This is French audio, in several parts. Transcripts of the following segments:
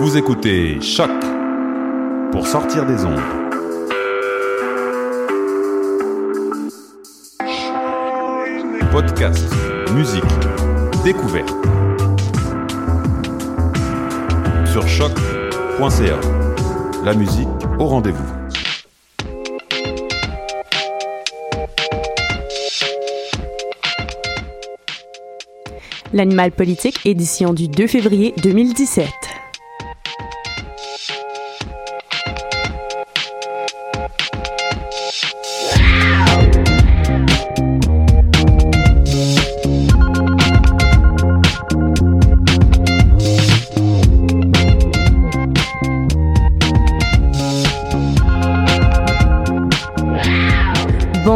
Vous écoutez Choc pour sortir des ondes. Podcast, musique, découverte. Sur choc.ca. La musique au rendez-vous. L'animal politique, édition du 2 février 2017.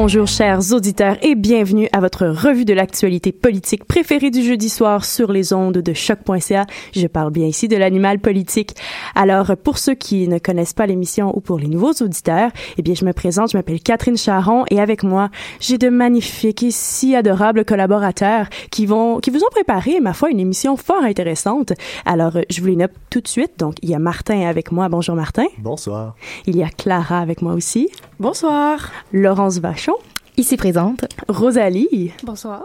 Bonjour chers auditeurs et bienvenue à votre revue de l'actualité politique préférée du jeudi soir sur les ondes de choc.ca. Je parle bien ici de l'animal politique. Alors pour ceux qui ne connaissent pas l'émission ou pour les nouveaux auditeurs, eh bien je me présente, je m'appelle Catherine Charon et avec moi, j'ai de magnifiques et si adorables collaborateurs qui vont qui vous ont préparé ma foi une émission fort intéressante. Alors je vous les note tout de suite. Donc il y a Martin avec moi. Bonjour Martin. Bonsoir. Il y a Clara avec moi aussi. Bonsoir. Laurence Vachon. Ici présente. Rosalie. Bonsoir.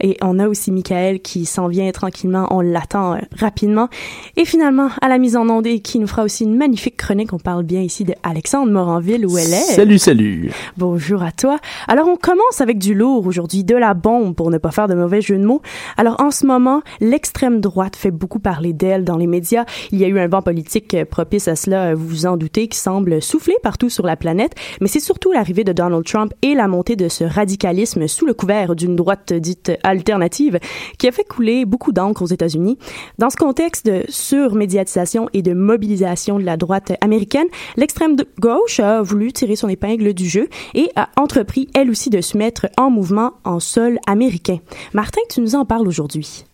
Et on a aussi Michael qui s'en vient tranquillement. On l'attend euh, rapidement. Et finalement, à la mise en onde et qui nous fera aussi une magnifique chronique. On parle bien ici de Alexandre Moranville où elle est. Salut, salut. Bonjour à toi. Alors, on commence avec du lourd aujourd'hui, de la bombe pour ne pas faire de mauvais jeu de mots. Alors, en ce moment, l'extrême droite fait beaucoup parler d'elle dans les médias. Il y a eu un vent politique euh, propice à cela, vous vous en doutez, qui semble souffler partout sur la planète. Mais c'est surtout l'arrivée de Donald Trump et la montée de ce radicalisme sous le couvert d'une droite dite alternative qui a fait couler beaucoup d'encre aux États-Unis. Dans ce contexte de surmédiatisation et de mobilisation de la droite américaine, l'extrême gauche a voulu tirer son épingle du jeu et a entrepris elle aussi de se mettre en mouvement en sol américain. Martin, tu nous en parles aujourd'hui.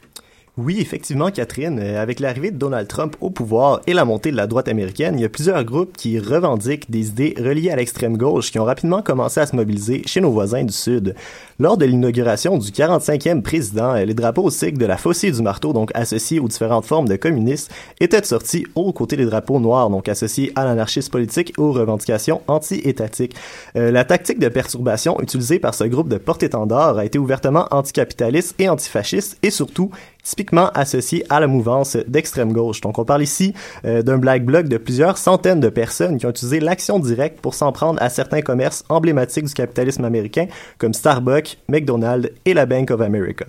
Oui, effectivement, Catherine. Euh, avec l'arrivée de Donald Trump au pouvoir et la montée de la droite américaine, il y a plusieurs groupes qui revendiquent des idées reliées à l'extrême gauche qui ont rapidement commencé à se mobiliser chez nos voisins du Sud. Lors de l'inauguration du 45e président, les drapeaux au sigle de la fossée du marteau, donc associés aux différentes formes de communistes, étaient sortis aux côtés des drapeaux noirs, donc associés à l'anarchisme politique et aux revendications anti-étatiques. Euh, la tactique de perturbation utilisée par ce groupe de porte-étendards a été ouvertement anticapitaliste et antifasciste et surtout typiquement associé à la mouvance d'extrême gauche. Donc on parle ici euh, d'un black bloc de plusieurs centaines de personnes qui ont utilisé l'action directe pour s'en prendre à certains commerces emblématiques du capitalisme américain comme Starbucks, McDonald's et la Bank of America.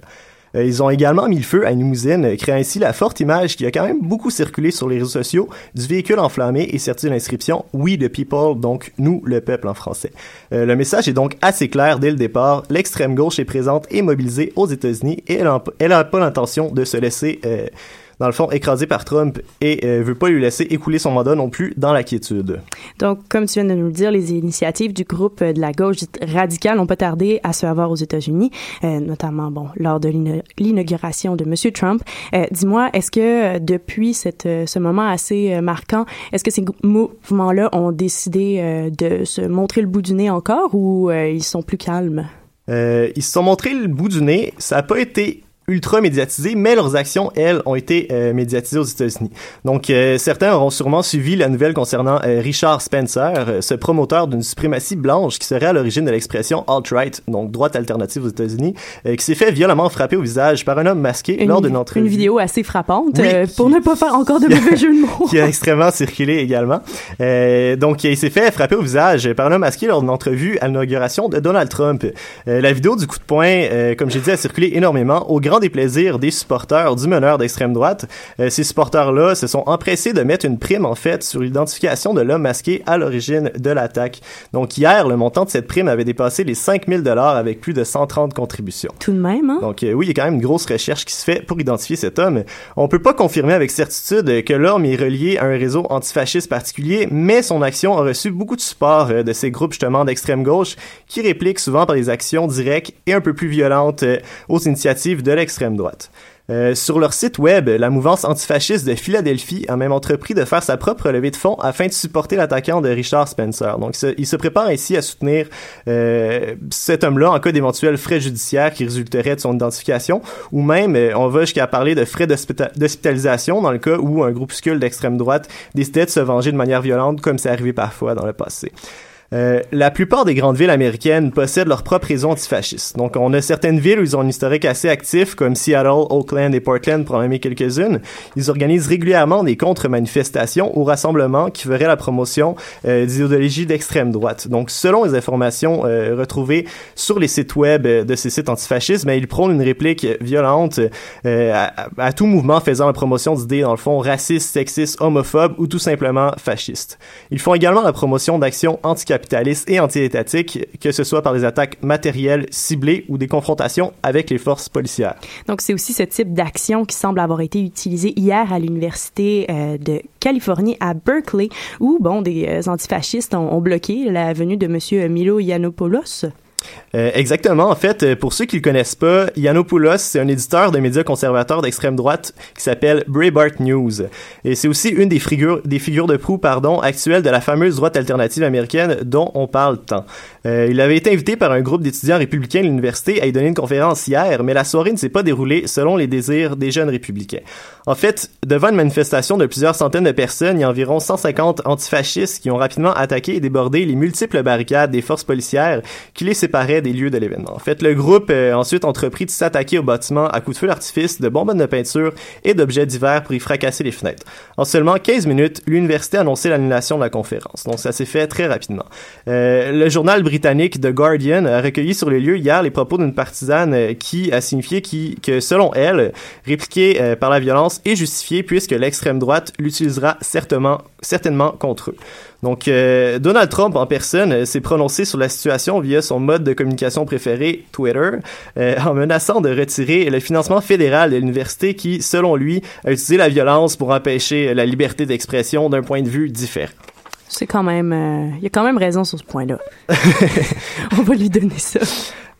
Euh, ils ont également mis le feu à une limousine, créant ainsi la forte image qui a quand même beaucoup circulé sur les réseaux sociaux du véhicule enflammé et serti l'inscription We the people, donc nous le peuple en français. Euh, le message est donc assez clair dès le départ. L'extrême gauche est présente et mobilisée aux États-Unis et elle n'a pas l'intention de se laisser euh, dans le fond, écrasé par Trump et euh, veut pas lui laisser écouler son mandat non plus dans la quiétude. Donc, comme tu viens de nous le dire, les initiatives du groupe de la gauche radicale n'ont pas tardé à se avoir aux États-Unis, euh, notamment, bon, lors de l'inauguration de M. Trump. Euh, Dis-moi, est-ce que euh, depuis cette, euh, ce moment assez euh, marquant, est-ce que ces mouvements-là ont décidé de se montrer le bout du nez encore ou ils sont plus calmes? ils se sont montrés le bout du nez. Ça n'a pas été ultra médiatisées, mais leurs actions, elles, ont été euh, médiatisées aux États-Unis. Donc, euh, certains auront sûrement suivi la nouvelle concernant euh, Richard Spencer, ce promoteur d'une suprématie blanche qui serait à l'origine de l'expression alt-right, donc droite alternative aux États-Unis, qui s'est fait violemment frapper au visage par un homme masqué une, lors d'une entrevue. Une vidéo assez frappante, oui, pour ne pas faire encore de mauvais jeux de mots. qui a extrêmement circulé également. donc, il s'est fait frapper au visage par un homme masqué lors d'une entrevue à l'inauguration de Donald Trump. la vidéo du coup de poing, comme j'ai dit, a circulé énormément au grand des plaisirs des supporters du meneur d'extrême droite. Euh, ces supporters-là se sont empressés de mettre une prime, en fait, sur l'identification de l'homme masqué à l'origine de l'attaque. Donc, hier, le montant de cette prime avait dépassé les 5000 dollars avec plus de 130 contributions. Tout de même, hein? Donc, euh, oui, il y a quand même une grosse recherche qui se fait pour identifier cet homme. On peut pas confirmer avec certitude que l'homme est relié à un réseau antifasciste particulier, mais son action a reçu beaucoup de support euh, de ces groupes, justement, d'extrême gauche, qui répliquent souvent par des actions directes et un peu plus violentes euh, aux initiatives de l'extrême Euh, sur leur site web, la mouvance antifasciste de Philadelphie a même entrepris de faire sa propre levée de fonds afin de supporter l'attaquant de Richard Spencer. Donc, il se prépare ainsi à soutenir euh, cet homme-là en cas d'éventuels frais judiciaires qui résulteraient de son identification, ou même, euh, on va jusqu'à parler de frais d'hospitalisation dans le cas où un groupuscule d'extrême droite décidait de se venger de manière violente, comme c'est arrivé parfois dans le passé. Euh, la plupart des grandes villes américaines possèdent leur propre réseau antifasciste. Donc, on a certaines villes où ils ont un historique assez actif, comme Seattle, Oakland et Portland, pour en nommer quelques-unes. Ils organisent régulièrement des contre-manifestations ou rassemblements qui feraient la promotion euh, d'idéologies d'extrême droite. Donc, selon les informations euh, retrouvées sur les sites web de ces sites antifascistes, mais ils prônent une réplique violente à, tout mouvement faisant la promotion d'idées, dans le fond, racistes, sexistes, homophobes ou tout simplement fascistes. Ils font également la promotion d'actions anti capitaliste et anti-étatique, que ce soit par des attaques matérielles ciblées ou des confrontations avec les forces policières. Donc, c'est aussi ce type d'action qui semble avoir été utilisé hier à l'Université euh, de Californie à Berkeley, où, bon, des euh, antifascistes ont, ont, bloqué la venue de M. Milo Yiannopoulos. Euh, exactement. En fait, euh, pour ceux qui le connaissent pas, Yiannopoulos, c'est un éditeur de médias conservateurs d'extrême droite qui s'appelle Breitbart News. Et c'est aussi une des figures, des figures de proue, pardon, actuelles de la fameuse droite alternative américaine dont on parle tant. Euh, il avait été invité par un groupe d'étudiants républicains de l'université à y donner une conférence hier, mais la soirée ne s'est pas déroulée selon les désirs des jeunes républicains. En fait, devant une manifestation de plusieurs centaines de personnes, il y a environ 150 antifascistes qui ont rapidement attaqué et débordé les multiples barricades des forces policières qui les séparaient des lieux de l'événement. En fait, le groupe a ensuite entrepris de s'attaquer au bâtiment à coups de feu d'artifice, de bonbonnes de peinture et d'objets divers pour y fracasser les fenêtres. En seulement 15 minutes, l'université a annoncé l'annulation de la conférence. Donc ça s'est fait très rapidement. Euh, le journal britannique The Guardian a recueilli sur les lieux hier les propos d'une partisane euh, qui a signifié que, selon elle, répliqué euh, par la violence est justifié puisque l'extrême droite l'utilisera certainement, certainement contre eux. Donc, euh, Donald Trump en personne euh, s'est prononcé sur la situation via son mode de communication préféré, Twitter, euh, en menaçant de retirer le financement fédéral de l'université qui, selon lui, a utilisé la violence pour empêcher la liberté d'expression d'un point de vue différent. C'est quand même, il y a quand même raison sur ce point-là. On va lui donner ça.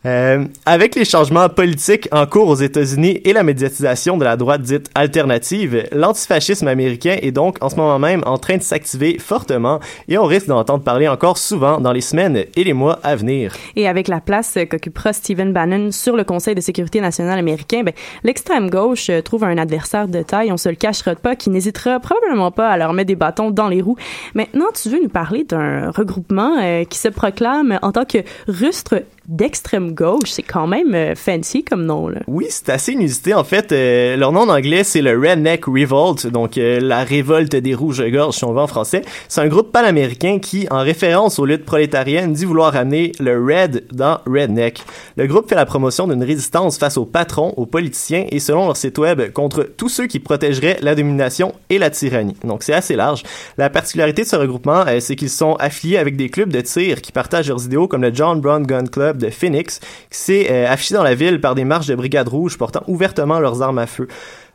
Euh, avec les changements politiques en cours aux États-Unis et la médiatisation de la droite dite alternative, l'antifascisme américain est donc en ce moment même en train de s'activer fortement et on risque d'entendre parler encore souvent dans les semaines et les mois à venir. Et avec la place qu'occupera Stephen Bannon sur le Conseil de sécurité nationale américain, ben, l'extrême gauche trouve un adversaire de taille, on se le cachera pas, qui n'hésitera probablement pas à leur mettre des bâtons dans les roues. Maintenant, tu veux nous parler d'un regroupement euh, qui se proclame en tant que rustre d'extrême gauche. C'est quand même euh, fancy comme nom, là. Oui, c'est assez inusité. En fait, euh, leur nom en anglais, c'est le Redneck Revolt, donc euh, la révolte des rouges-gorges, si on veut en français. C'est un groupe pan-américain qui, en référence aux luttes prolétariennes, dit vouloir amener le Red dans Redneck. Le groupe fait la promotion d'une résistance face aux patrons, aux politiciens et, selon leur site web, contre tous ceux qui protégeraient la domination et la tyrannie. Donc, c'est assez large. La particularité de ce regroupement, c'est qu'ils sont affiliés avec des clubs de tir qui partagent leurs idéaux, comme le John Brown Gun Club de Phoenix, qui s'est euh, affiché dans la ville par des marches de brigades rouges portant ouvertement leurs armes à feu.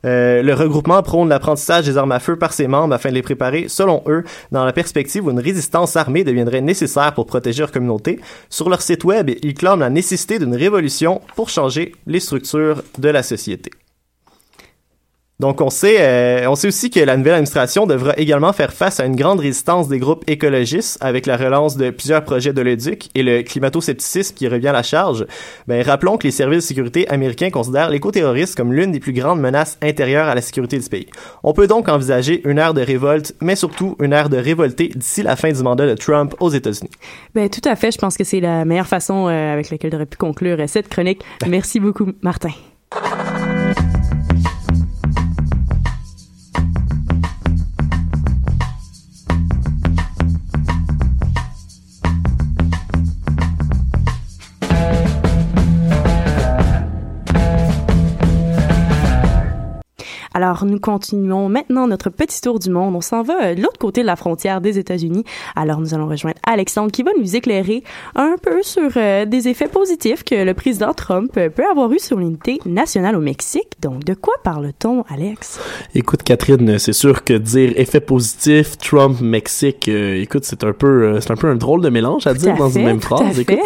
Euh, le regroupement prône l'apprentissage des armes à feu par ses membres afin de les préparer, selon eux, dans la perspective où une résistance armée deviendrait nécessaire pour protéger leur communauté. Sur leur site web, ils clament la nécessité d'une révolution pour changer les structures de la société. Donc on sait, euh, on sait aussi que la nouvelle administration devra également faire face à une grande résistance des groupes écologistes avec la relance de plusieurs projets de l'éduc et le climato-scepticisme qui revient à la charge. Ben, rappelons que les services de sécurité américains considèrent l'écoterrorisme comme l'une des plus grandes menaces intérieures à la sécurité du pays. On peut donc envisager une ère de révolte, mais surtout une ère de révolté d'ici la fin du mandat de Trump aux États-Unis. Ben tout à fait, je pense que c'est la meilleure façon euh, avec laquelle j'aurais pu conclure euh, cette chronique. Merci beaucoup, Martin. Alors, nous continuons maintenant notre petit tour du monde. On s'en va euh, de l'autre côté de la frontière des États-Unis. Alors, nous allons rejoindre Alexandre qui va nous éclairer un peu sur euh, des effets positifs que le président Trump euh, peut avoir eu sur l'unité nationale au Mexique. Donc, de quoi parle-t-on, Alex? Écoute, Catherine, c'est sûr que dire effet positif, Trump, Mexique, écoute, c'est un peu, c'est un peu un drôle de mélange à dire dans une même phrase. Écoute.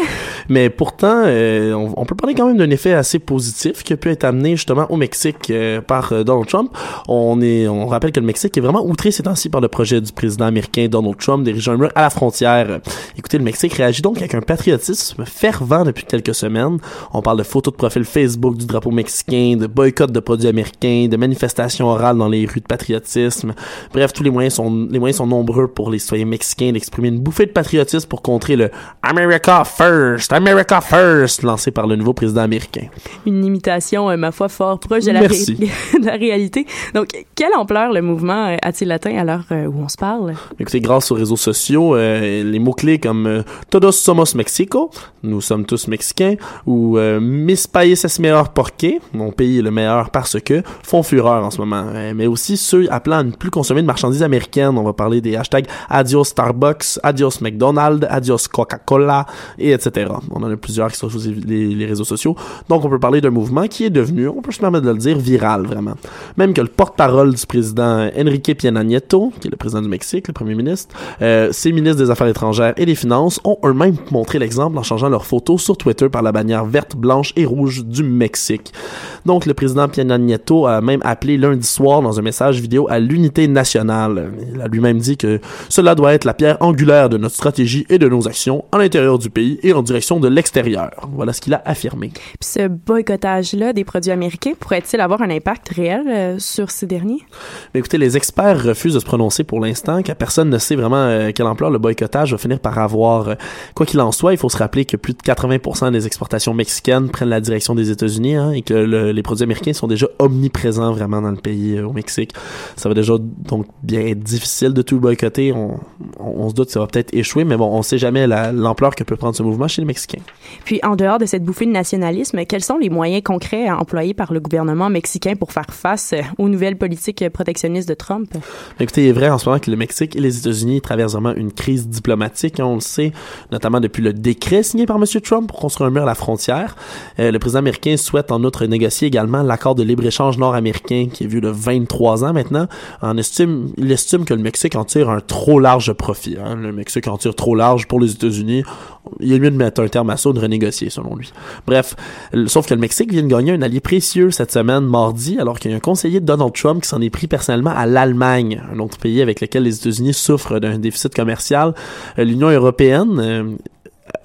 Mais pourtant, on, on, peut parler quand même d'un effet assez positif qui a pu être amené justement au Mexique par Donald Trump on est, on rappelle que le Mexique est vraiment outré ces temps-ci par le projet du président américain Donald Trump d'ériger un mur à la frontière. Écoutez, le Mexique réagit donc avec un patriotisme fervent depuis quelques semaines. On parle de photos de profil Facebook du drapeau mexicain, de boycott de produits américains, de manifestations orales dans les rues de patriotisme. Bref, tous les moyens sont, les moyens sont nombreux pour les citoyens mexicains d'exprimer une bouffée de patriotisme pour contrer le America First, America First lancé par le nouveau président américain. Une imitation, euh, ma foi, fort proche de la, de la réalité donc, quelle ampleur le mouvement euh, a-t-il atteint à l'heure euh, où on se parle? Écoutez, grâce aux réseaux sociaux, euh, les mots-clés comme Todos somos Mexico, nous sommes tous mexicains, ou Mis país es mejor porque, mon pays est le meilleur parce que, font fureur en ce moment. mais aussi ceux appelant à ne plus consommer de marchandises américaines. On va parler des hashtags Adios Starbucks, Adios McDonald's, Adios Coca-Cola, et etc. On en a plusieurs qui sont sur les réseaux sociaux. Donc, on peut parler d'un mouvement qui est devenu, on peut se permettre de le dire, viral, vraiment même que le porte-parole du président Enrique Piena Nieto, qui est le président du Mexique, le premier ministre, euh, ses ministres des Affaires étrangères et des Finances ont eux-mêmes montré l'exemple en changeant leurs photos sur Twitter par la bannière verte, blanche et rouge du Mexique. Donc, le président Piena Nieto a même appelé lundi soir dans un message vidéo à l'unité nationale. Il a lui-même dit que cela doit être la pierre angulaire de notre stratégie et de nos actions à l'intérieur du pays et en direction de l'extérieur. Voilà ce qu'il a affirmé. Puis ce boycottage-là des produits américains pourrait-il avoir un impact réel euh, sur ces derniers? Mais écoutez, les experts refusent de se prononcer pour l'instant, car personne ne sait vraiment euh, quelle ampleur le boycottage va finir par avoir. Euh, quoi qu'il en soit, il faut se rappeler que plus de 80% des exportations mexicaines prennent la direction des États-Unis hein, et que les produits américains sont déjà omniprésents vraiment dans le pays, au Mexique. Ça va déjà donc bien être difficile de tout boycotter. On, on, se doute que ça va peut-être échouer, mais bon, on sait jamais l'ampleur que peut prendre ce mouvement chez les Mexicains. Puis, en dehors de cette bouffée de nationalisme, quels sont les moyens concrets employés par le gouvernement mexicain pour faire face aux nouvelles politiques protectionnistes de Trump? Écoutez, il est vrai en ce moment que le Mexique et les États-Unis traversent vraiment une crise diplomatique, hein, on le sait, notamment depuis le décret signé par M. Trump pour construire un mur à la frontière. Euh, le président américain souhaite en outre négocier également l'accord de libre-échange nord-américain qui est vu de 23 ans maintenant. En estime, il estime que le Mexique en tire un trop large profit. Hein. Le Mexique en tire trop large pour les États-Unis. Il est mieux de mettre un terme à ça ou de renégocier, selon lui. Bref, sauf que le Mexique vient de gagner un allié précieux cette semaine, mardi, alors qu'il y a un conseiller de Donald Trump qui s'en est pris personnellement à l'Allemagne, un autre pays avec lequel les États-Unis souffrent d'un déficit commercial. Euh, L'Union européenne euh,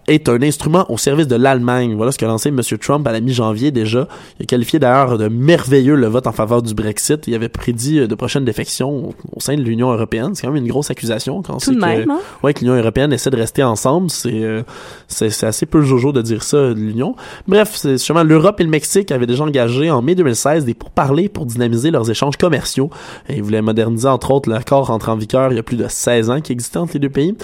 est un instrument au service de l'Allemagne. Voilà ce qu'a lancé M. Trump à la mi-janvier déjà. Il a qualifié d'ailleurs de merveilleux le vote en faveur du Brexit. Il avait prédit euh, de prochaines défections au, sein de l'Union européenne. C'est quand même une grosse accusation quand c'est que, hein? ouais, que l'Union européenne essaie de rester ensemble. C'est euh, c'est assez peu jojo de dire ça de l'Union. Bref, c'est justement l'Europe et le Mexique avaient déjà engagé en mai 2016 des pourparlers pour dynamiser leurs échanges commerciaux. Et ils voulaient moderniser entre autres l'accord entré en vigueur il y a plus de 16 ans qui existait entre les deux pays.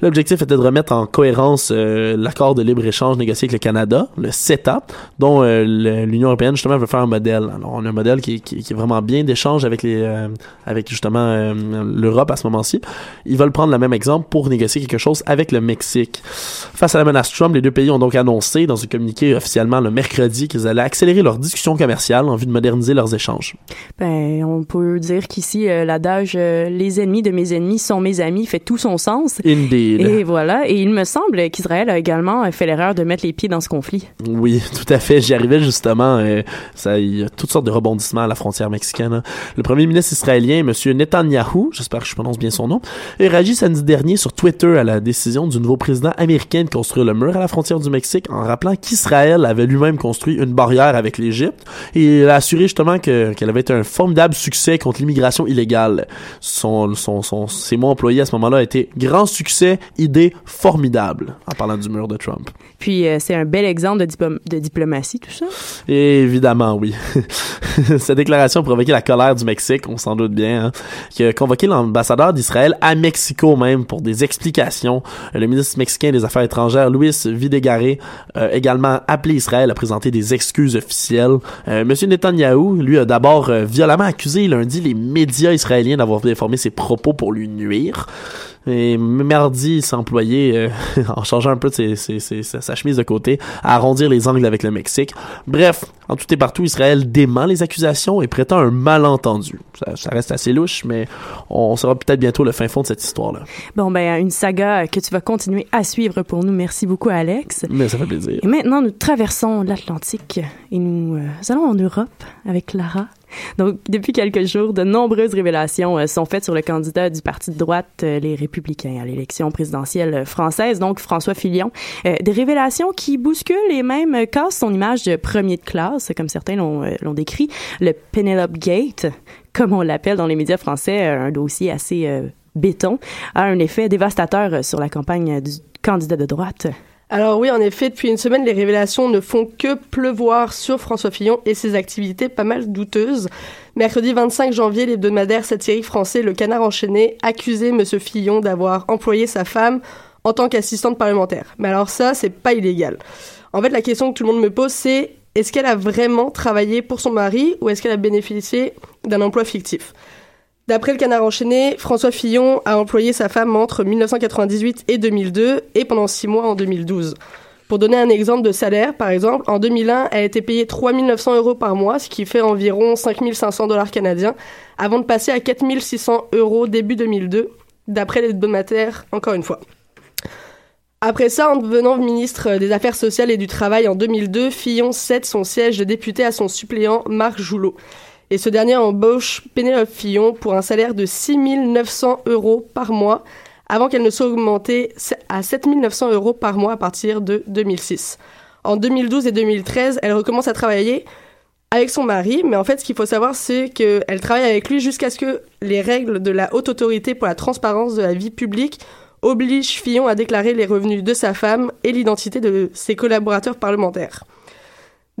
L'objectif était de remettre en cohérence euh, l'accord de libre-échange négocié avec le Canada, le CETA, dont euh, l'Union européenne justement veut faire un modèle. Alors on a un modèle qui, qui- qui est vraiment bien d'échange avec les euh, avec justement euh, l'Europe à ce moment-ci. Ils veulent prendre le même exemple pour négocier quelque chose avec le Mexique. Face à la menace Trump, les deux pays ont donc annoncé dans un communiqué officiellement le mercredi qu'ils allaient accélérer leurs discussions commerciales en vue de moderniser leurs échanges. Ben, on peut dire qu'ici, euh, l'adage euh, les ennemis de mes ennemis sont mes amis fait tout son sens. Indeed. Et voilà. Et il me semble qu'Israël a également fait l'erreur de mettre les pieds dans ce conflit. Oui, tout à fait. J'y arrivais justement. euh, ça, il y a toutes sortes de rebondissements à la frontière mexicaine. hein. Le premier ministre israélien, M. Netanyahu, j'espère que je prononce bien son nom, a réagi samedi dernier sur Twitter à la décision du nouveau président américain de construire le mur à la frontière du Mexique en rappelant qu'Israël avait lui-même construit une barrière avec l'Égypte et il a assuré justement que qu'elle avait été un formidable succès contre l'immigration illégale. Son, son, son, ses mots employés à ce moment-là étaient grand succès, idée formidable en parlant du mur de Trump. Puis, euh, c'est un bel exemple de, diplom- de diplomatie, tout ça. Évidemment, oui. Cette déclaration a provoqué la colère du Mexique, on s'en doute bien, hein, qui a convoqué l'ambassadeur d'Israël à Mexico même pour des explications. Euh, Le ministre mexicain des Affaires étrangères, Luis Videgaray, a également appelé Israël à présenter des excuses officielles. Euh, Monsieur Netanyahou, lui, a d'abord euh, violemment accusé lundi les médias israéliens d'avoir déformé ses propos pour lui nuire. Et mardi, il employé, euh, en changeant un peu de ses- ses- ses- sa, chemise de côté, à arrondir les angles avec le Mexique. Bref, en tout et partout, Israël dément les accusations et prétend un malentendu. Ça, ça reste assez louche, mais on saura peut-être bientôt le fin fond de cette histoire-là. Bon, ben, une saga que tu vas continuer à suivre pour nous. Merci beaucoup, Alex. Mais ça fait plaisir. Et maintenant, nous traversons l'Atlantique et nous euh, allons en Europe avec Clara. Donc, depuis quelques jours, de nombreuses révélations euh, sont faites sur le candidat du parti de droite, euh, les Républicains, à l'élection présidentielle française, donc François Fillon. Euh, des révélations qui bousculent et même euh, cassent son image de premier de classe, comme certains l'ont euh, décrit, le Penelope Gate, comme on l'appelle dans les médias français, euh, un dossier assez euh, béton, a un effet dévastateur euh, sur la campagne du candidat de droite. Alors oui, en effet, depuis une semaine, les révélations ne font que pleuvoir sur François Fillon et ses activités pas mal douteuses. Mercredi 25 janvier, l'hebdomadaire satirique français Le Canard enchaîné accusait M. Fillon d'avoir employé sa femme en tant qu'assistante parlementaire. Mais alors ça, c'est pas illégal. En fait, la question que tout le monde me pose, c'est est-ce qu'elle a vraiment travaillé pour son mari ou est-ce qu'elle a bénéficié d'un emploi fictif? D'après le canard enchaîné, François Fillon a employé sa femme entre 1998 et 2002 et pendant six mois en 2012. Pour donner un exemple de salaire, par exemple, en 2001, elle a été payée 3 900 euros par mois, ce qui fait environ 5 500 dollars canadiens, avant de passer à 4 600 euros début 2002, d'après l'hebdomadaire, encore une fois. Après ça, en devenant ministre des Affaires sociales et du Travail en 2002, Fillon cède son siège de député à son suppléant Marc Joulot. Et ce dernier embauche Pénélope Fillon pour un salaire de 6 900 euros par mois, avant qu'elle ne soit augmentée à 7 900 euros par mois à partir de 2006. En 2012 et 2013, elle recommence à travailler avec son mari, mais en fait, ce qu'il faut savoir, c'est qu'elle travaille avec lui jusqu'à ce que les règles de la Haute Autorité pour la transparence de la vie publique obligent Fillon à déclarer les revenus de sa femme et l'identité de ses collaborateurs parlementaires.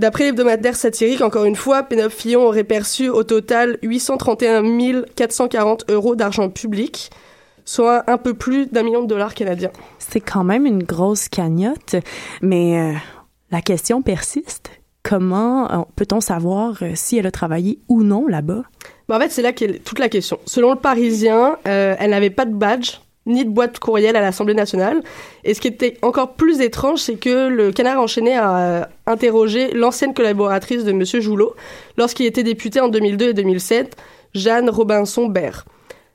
D'après l'hebdomadaire satirique, encore une fois, Pénélope Fillon aurait perçu au total 831 440 euros d'argent public, soit un peu plus d'un million de dollars canadiens. C'est quand même une grosse cagnotte, mais euh, la question persiste. Comment euh, peut-on savoir euh, si elle a travaillé ou non là-bas? Ben, en fait, c'est là qu'est toute la question. Selon le Parisien, euh, elle n'avait pas de badge ni de boîte courriel à l'Assemblée nationale. Et ce qui était encore plus étrange, c'est que le canard enchaîné a interrogé l'ancienne collaboratrice de M. Joulot lorsqu'il était député en 2002 et 2007, Jeanne Robinson-Bert.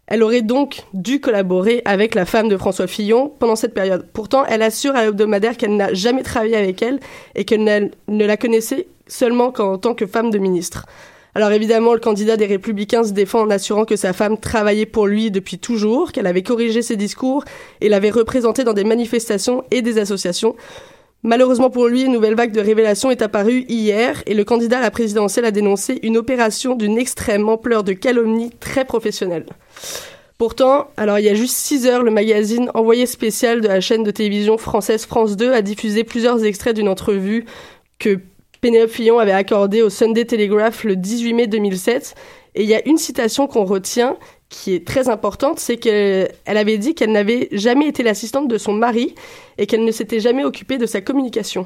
Elle aurait donc dû collaborer avec la femme de François Fillon pendant cette période. Pourtant, elle assure à l'hebdomadaire qu'elle n'a jamais travaillé avec elle et qu'elle ne la connaissait seulement qu'en tant que femme de ministre. Alors évidemment, le candidat des Républicains se défend en assurant que sa femme travaillait pour lui depuis toujours, qu'elle avait corrigé ses discours et l'avait représenté dans des manifestations et des associations. Malheureusement pour lui, une nouvelle vague de révélations est apparue hier et le candidat à la présidentielle a dénoncé une opération d'une extrême ampleur de calomnie très professionnelle. Pourtant, alors il y a juste 6 heures, le magazine Envoyé spécial de la chaîne de télévision française France 2 a diffusé plusieurs extraits d'une entrevue que Pénélope Fillon avait accordée au Sunday Telegraph le 18 mai 2007. Et il y a une citation qu'on retient qui est très importante, c'est qu'elle avait dit qu'elle n'avait jamais été l'assistante de son mari et qu'elle ne s'était jamais occupée de sa communication.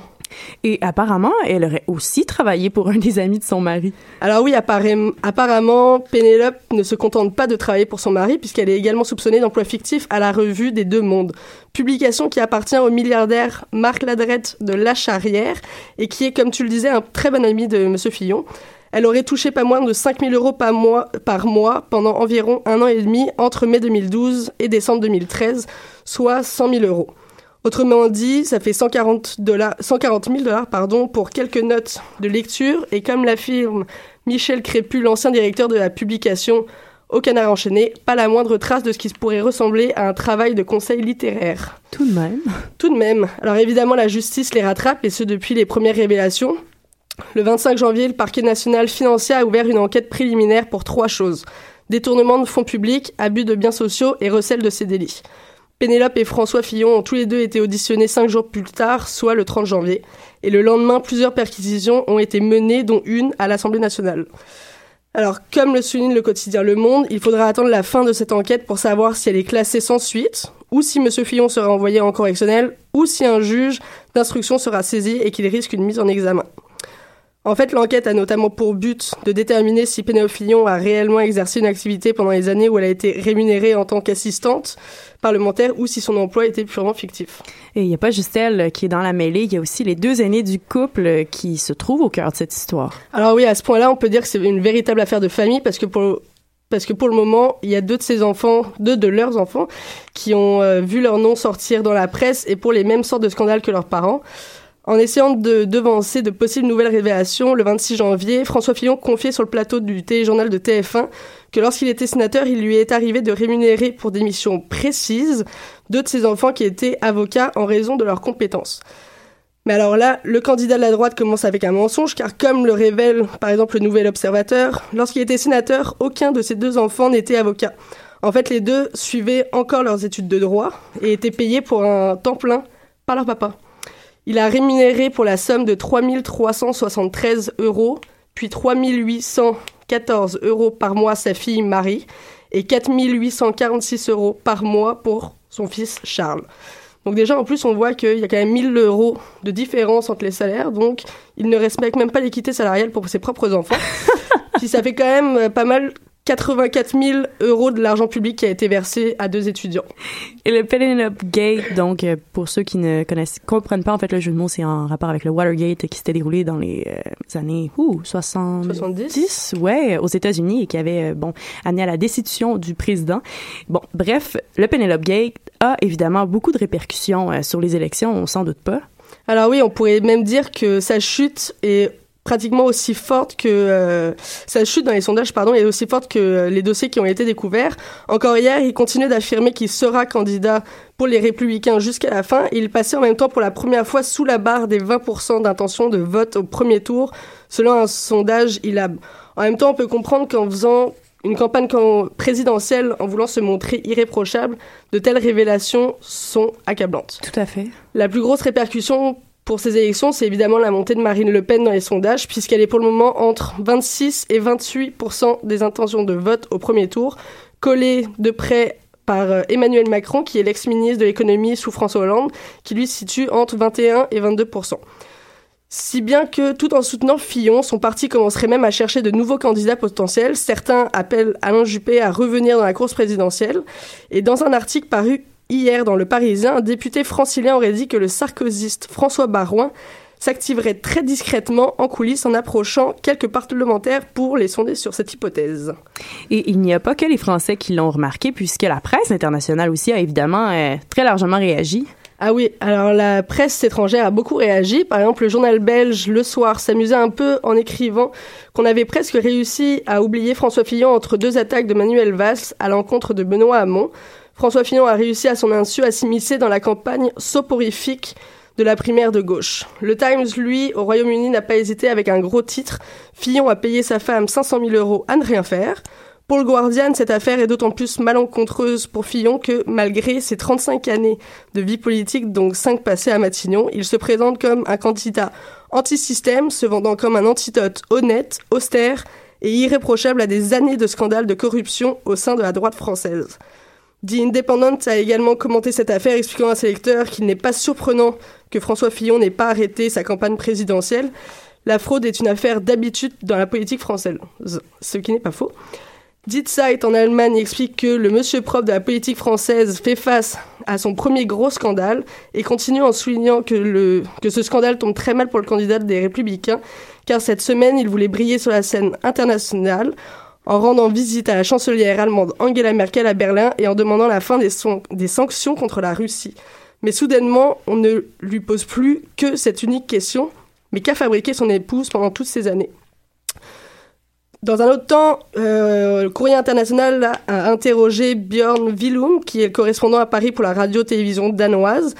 Et apparemment, elle aurait aussi travaillé pour un des amis de son mari. Alors oui, apparemment, Pénélope ne se contente pas de travailler pour son mari puisqu'elle est également soupçonnée d'emploi fictif à la revue des Deux Mondes, publication qui appartient au milliardaire Marc Ladrette de La Charrière et qui est, comme tu le disais, un très bon ami de Monsieur Fillon. Elle aurait touché pas moins de 5000 euros par mois, par mois pendant environ un an et demi entre mai 2012 et décembre 2013, soit 100 000 euros. Autrement dit, ça fait 140, dollars, 140 000 dollars pardon, pour quelques notes de lecture, et comme l'affirme Michel Crépu, l'ancien directeur de la publication au Canard enchaîné, pas la moindre trace de ce qui pourrait ressembler à un travail de conseil littéraire. Tout de même. Tout de même. Alors évidemment, la justice les rattrape, et ce depuis les premières révélations. Le 25 janvier, le parquet national financier a ouvert une enquête préliminaire pour trois choses. Détournement de fonds publics, abus de biens sociaux et recel de ces délits. Pénélope et François Fillon ont tous les deux été auditionnés cinq jours plus tard, soit le 30 janvier. Et le lendemain, plusieurs perquisitions ont été menées, dont une à l'Assemblée nationale. Alors, comme le souligne le quotidien Le Monde, il faudra attendre la fin de cette enquête pour savoir si elle est classée sans suite, ou si M. Fillon sera envoyé en correctionnel, ou si un juge d'instruction sera saisi et qu'il risque une mise en examen. En fait, l'enquête a notamment pour but de déterminer si Pénélope Fillon a réellement exercé une activité pendant les années où elle a été rémunérée en tant qu'assistante parlementaire ou si son emploi était purement fictif. Et il n'y a pas juste elle qui est dans la mêlée, il y a aussi les deux aînés du couple qui se trouvent au cœur de cette histoire. Alors oui, à ce point-là, on peut dire que c'est une véritable affaire de famille parce que pour parce que pour le moment, il y a deux de ses enfants, deux de leurs enfants, qui ont euh, vu leur nom sortir dans la presse et pour les mêmes sortes de scandales que leurs parents. En essayant de devancer de possibles nouvelles révélations, le 26 janvier, François Fillon confiait sur le plateau du téléjournal de TF1 que lorsqu'il était sénateur, il lui est arrivé de rémunérer pour des missions précises deux de ses enfants qui étaient avocats en raison de leurs compétences. Mais alors là, le candidat de la droite commence avec un mensonge, car comme le révèle par exemple le Nouvel Observateur, lorsqu'il était sénateur, aucun de ses deux enfants n'était avocat. En fait, les deux suivaient encore leurs études de droit et étaient payés pour un temps plein par leur papa. Il a rémunéré pour la somme de 3 373 euros, puis 3 814 euros par mois sa fille Marie et 4 846 euros par mois pour son fils Charles. Donc déjà, en plus, on voit qu'il y a quand même 1000 euros de différence entre les salaires, donc il ne respecte même pas l'équité salariale pour ses propres enfants. Puis ça fait quand même pas mal 84 000 euros de l'argent public qui a été versé à deux étudiants. Et le Penelope Gate, donc euh, pour ceux qui ne connaissent, comprennent pas en fait le jeu de mots, c'est en rapport avec le Watergate qui s'était déroulé dans les euh, années ouh, 60, 70, ouais, aux États-Unis et qui avait euh, bon amené à la destitution du président. Bon, bref, le Penelope Gate a évidemment beaucoup de répercussions sur les élections, on s'en doute pas. Alors oui, on pourrait même dire que sa chute est pratiquement aussi forte que euh, sa chute dans les sondages pardon est aussi forte que les dossiers qui ont été découverts. Encore hier, il continue d'affirmer qu'il sera candidat pour les républicains jusqu'à la fin. Il passait en même temps pour la première fois sous la barre des 20% d'intention de vote au premier tour. Selon un sondage, il a en même temps on peut comprendre qu'en faisant une campagne présidentielle en voulant se montrer irréprochable, de telles révélations sont accablantes. Tout à fait. La plus grosse répercussion pour ces élections, c'est évidemment la montée de Marine Le Pen dans les sondages, puisqu'elle est pour le moment entre 26 et 28% des intentions de vote au premier tour, collée de près par euh, Emmanuel Macron, qui est l'ex-ministre de l'économie sous François Hollande, qui lui situe entre 21 et 22% si bien que, tout en soutenant Fillon, son parti commencerait même à chercher de nouveaux candidats potentiels. Certains appellent Alain Juppé à revenir dans la course présidentielle. Et dans un article paru Hier, dans Le Parisien, un député francilien aurait dit que le sarkozyste François Barouin s'activerait très discrètement en coulisses en approchant quelques parlementaires pour les sonder sur cette hypothèse. Et il n'y a pas que les Français qui l'ont remarqué, puisque la presse internationale aussi a évidemment euh, très largement réagi. Ah oui, alors la presse étrangère a beaucoup réagi. Par exemple, le journal belge Le Soir s'amusait un peu en écrivant qu'on avait presque réussi à oublier François Fillon entre deux attaques de Manuel Valls à l'encontre de Benoît Hamon. François Fillon a réussi à son insu à s'immiscer dans la campagne soporifique de la primaire de gauche. Le Times, lui, au Royaume-Uni, n'a pas hésité avec un gros titre. Fillon a payé sa femme 500 000 euros à ne rien faire. Pour le Guardian, cette affaire est d'autant plus malencontreuse pour Fillon que, malgré ses 35 années de vie politique, donc 5 passées à Matignon, il se présente comme un candidat anti-système, se vendant comme un antidote honnête, austère et irréprochable à des années de scandales de corruption au sein de la droite française. The Independent a également commenté cette affaire, expliquant à ses lecteurs qu'il n'est pas surprenant que François Fillon n'ait pas arrêté sa campagne présidentielle. La fraude est une affaire d'habitude dans la politique française, ce qui n'est pas faux. Die Zeit en Allemagne explique que le monsieur propre de la politique française fait face à son premier gros scandale et continue en soulignant que, le, que ce scandale tombe très mal pour le candidat des Républicains, car cette semaine, il voulait briller sur la scène internationale en rendant visite à la chancelière allemande Angela Merkel à Berlin et en demandant la fin des, sanctions contre la Russie. Mais soudainement, on ne lui pose plus que cette unique question, mais qu'a fabriqué son épouse pendant toutes ces années? Dans un autre temps, euh, le courrier international a interrogé Björn Willum, qui est le correspondant à Paris pour la radio-télévision danoise,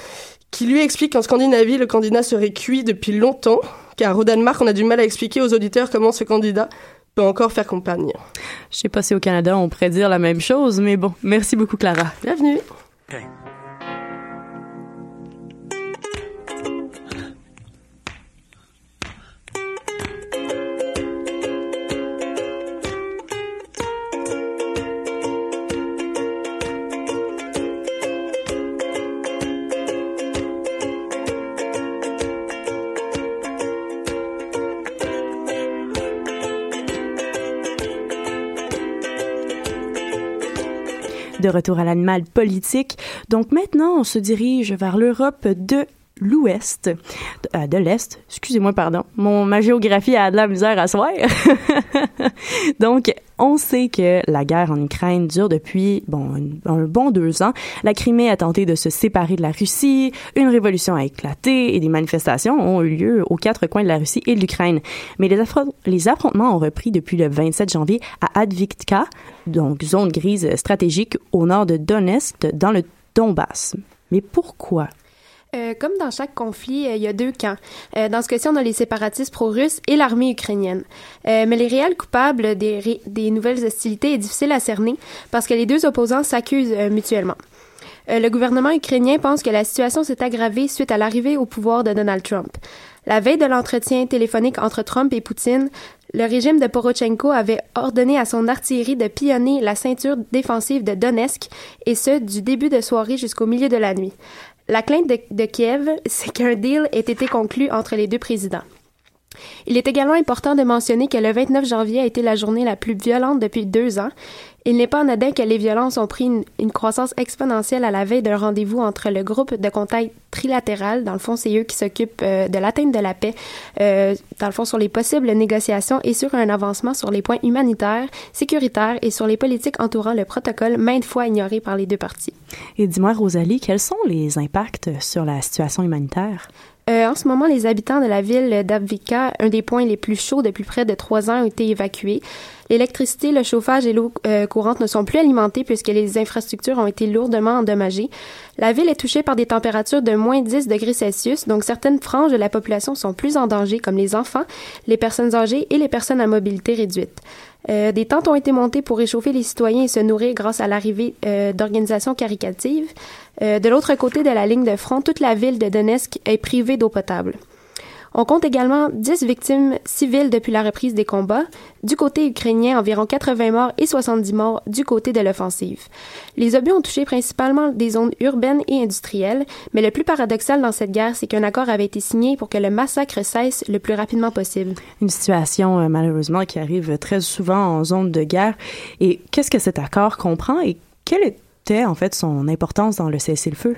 qui lui explique qu'en Scandinavie, le candidat serait cuit depuis longtemps, car au Danemark, on a du mal à expliquer aux auditeurs comment ce candidat peut encore faire campagne. Je sais pas si au Canada on pourrait dire la même chose, mais bon, merci beaucoup Clara. Bienvenue. De retour à l'animal politique. Donc maintenant, on se dirige vers l'Europe de l'ouest, euh, de l'est, excusez-moi, pardon. Mon, ma géographie a de la misère à soir. Donc, on sait que la guerre en Ukraine dure depuis, bon, un, bon deux ans. La Crimée a tenté de se séparer de la Russie, une révolution a éclaté et des manifestations ont eu lieu aux quatre coins de la Russie et de l'Ukraine. Mais les, les affrontements ont repris depuis le 27 janvier à Adviktka, donc zone grise stratégique au nord de Donetsk, dans le Donbass. Mais pourquoi? Euh, comme dans chaque conflit, euh, il y a deux camps. Euh, dans ce cas-ci, on a les séparatistes pro-russes et l'armée ukrainienne. mais les réels coupables des, des, nouvelles hostilités est difficile à cerner parce que les deux opposants s'accusent mutuellement. le gouvernement ukrainien pense que la situation s'est aggravée suite à l'arrivée au pouvoir de Donald Trump. La veille de l'entretien téléphonique entre Trump et Poutine, le régime de Porochenko avait ordonné à son artillerie de pillonner la ceinture défensive de Donetsk, et ce, du début de soirée jusqu'au milieu de la nuit. La crainte de, Kiev, c'est qu'un deal ait été conclu entre les deux présidents. Il est également important de mentionner que le 29 janvier a été la journée la plus violente depuis deux ans. Il n'est pas anodin que les violences ont pris une, croissance exponentielle à la veille d'un rendez-vous entre le groupe de contact trilatéral, dans le fond c'est eux qui s'occupent euh, de l'atteinte de la paix, euh, dans le fond sur les possibles négociations et sur un avancement sur les points humanitaires, sécuritaires et sur les politiques entourant le protocole maintes fois ignoré par les deux parties. Et dis-moi Rosalie, quels sont les impacts sur la situation humanitaire? Euh, en ce moment, les habitants de la ville d'Abvika, un des points les plus chauds depuis près de trois ans, ont été évacués. L'électricité, le chauffage et l'eau euh, courante ne sont plus alimentés puisque les infrastructures ont été lourdement endommagées. La ville est touchée par des températures de moins 10 degrés Celsius, donc certaines franges de la population sont plus en danger, comme les enfants, les personnes âgées et les personnes à mobilité réduite. Euh, des tentes ont été montées pour réchauffer les citoyens et se nourrir grâce à l'arrivée euh, d'organisations caricatives. De l'autre côté de la ligne de front, toute la ville de Donetsk est privée d'eau potable. On compte également 10 victimes civiles depuis la reprise des combats. Du côté ukrainien, environ 80 morts et 70 morts du côté de l'offensive. Les obus ont touché principalement des zones urbaines et industrielles, mais le plus paradoxal dans cette guerre, c'est qu'un accord avait été signé pour que le massacre cesse le plus rapidement possible. Une situation, euh, malheureusement, qui arrive très souvent en zone de guerre. Et qu'est-ce que cet accord comprend et quelle était, en fait, son importance dans le cessez-le-feu?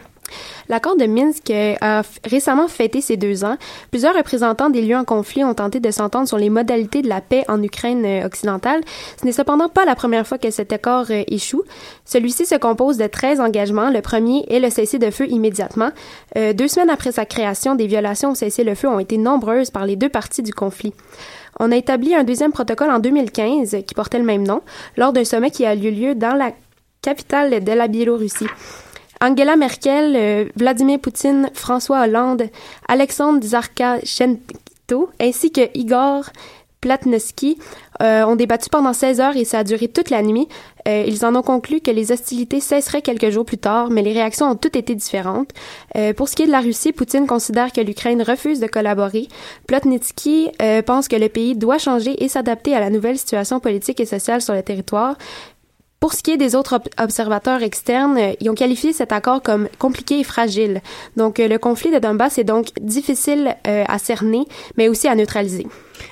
L'accord de Minsk euh, a récemment fêté ses deux ans. Plusieurs représentants des lieux en conflit ont tenté de s'entendre sur les modalités de la paix en Ukraine euh, occidentale. Ce n'est cependant pas la première fois que cet accord euh, échoue. Celui-ci se compose de 13 engagements. Le premier est le cessez-le-feu immédiatement. deux semaines après sa création, des violations au cessez-le-feu ont été nombreuses par les deux parties du conflit. On a établi un deuxième protocole en 2015 qui portait le même nom lors d'un sommet qui a eu lieu dans la capitale de la Biélorussie. Angela Merkel, euh, Vladimir Poutine, François Hollande, Alexandre Zarkachenko ainsi que Igor Platnowski euh, ont débattu pendant 16 heures et ça a duré toute la nuit. Euh, ils en ont conclu que les hostilités cesseraient quelques jours plus tard, mais les réactions ont toutes été différentes. pour ce qui est de la Russie, Poutine considère que l'Ukraine refuse de collaborer. Plotnitsky pense que le pays doit changer et s'adapter à la nouvelle situation politique et sociale sur le territoire. Pour ce qui est des autres observateurs externes, euh, ils ont qualifié cet accord comme compliqué et fragile. Donc, euh, le conflit de Donbass est donc difficile euh, à cerner, mais aussi à neutraliser.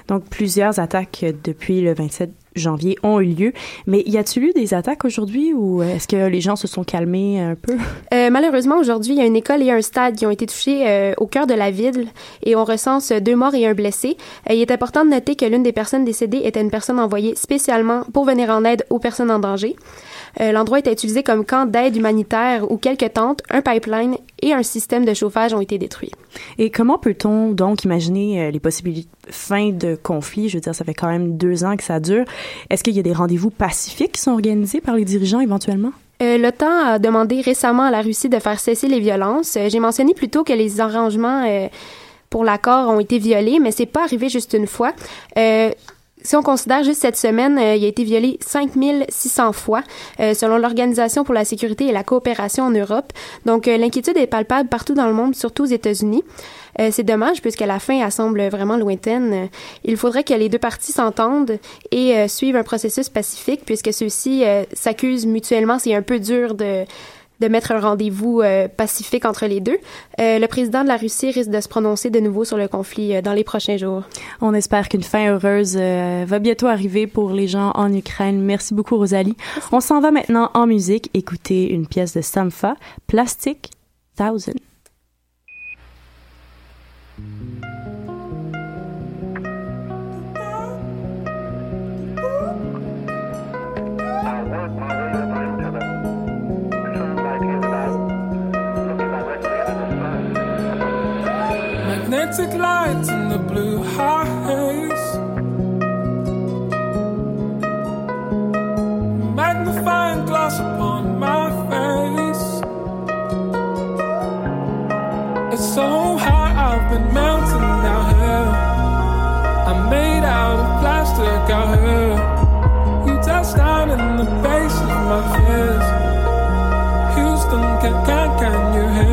Donc, plusieurs attaques depuis le 27 janvier ont eu lieu. Mais y a-t-il eu des attaques aujourd'hui ou est-ce que les gens se sont calmés un peu? Euh, malheureusement, aujourd'hui, il y a une école et un stade qui ont été touchés euh, au cœur de la ville et on recense deux morts et un blessé. Euh, il est important de noter que l'une des personnes décédées était une personne envoyée spécialement pour venir en aide aux personnes en danger. Euh, l'endroit était utilisé comme camp d'aide humanitaire où quelques tentes, un pipeline et un système de chauffage ont été détruits. Et comment peut-on donc imaginer euh, les possibilités fin de conflit? Je veux dire, ça fait quand même deux ans que ça dure. Est-ce qu'il y a des rendez-vous pacifiques qui sont organisés par les dirigeants éventuellement? Euh, L'OTAN a demandé récemment à la Russie de faire cesser les violences. J'ai mentionné plutôt que les arrangements pour l'accord ont été violés, mais c'est pas arrivé juste une fois. Euh, si on considère juste cette semaine, euh, il a été violé 5600 fois, euh, selon l'Organisation pour la sécurité et la coopération en Europe. Donc, euh, l'inquiétude est palpable partout dans le monde, surtout aux États-Unis. c'est dommage puisque la fin, elle semble vraiment lointaine. il faudrait que les deux parties s'entendent et suivent un processus pacifique puisque ceux-ci s'accusent mutuellement. C'est un peu dur de de mettre un rendez-vous euh, pacifique entre les deux. Euh, le président de la Russie risque de se prononcer de nouveau sur le conflit euh, dans les prochains jours. On espère qu'une fin heureuse va bientôt arriver pour les gens en Ukraine. Merci beaucoup, Rosalie. On s'en va maintenant en musique écouter une pièce de Sampha, Plastic Thousand. Magnetic lights in the blue haze. Magnifying glass upon my face. It's so high, I've been melting out here. I'm made out of plastic out here. You touch down in the base of my fears. Houston, can, can, can you hear?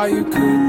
Why you could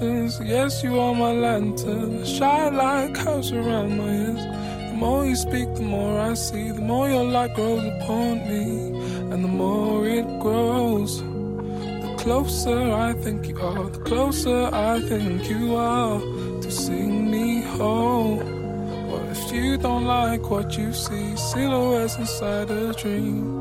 lessons. Yes, you are my lantern. Shine like house around my ears. The more you speak, the more I see. The more your light grows upon me. And the more it grows. The closer I think you are. The closer I think you are. To sing me home. What if you don't like what you see? Silhouettes inside a dream.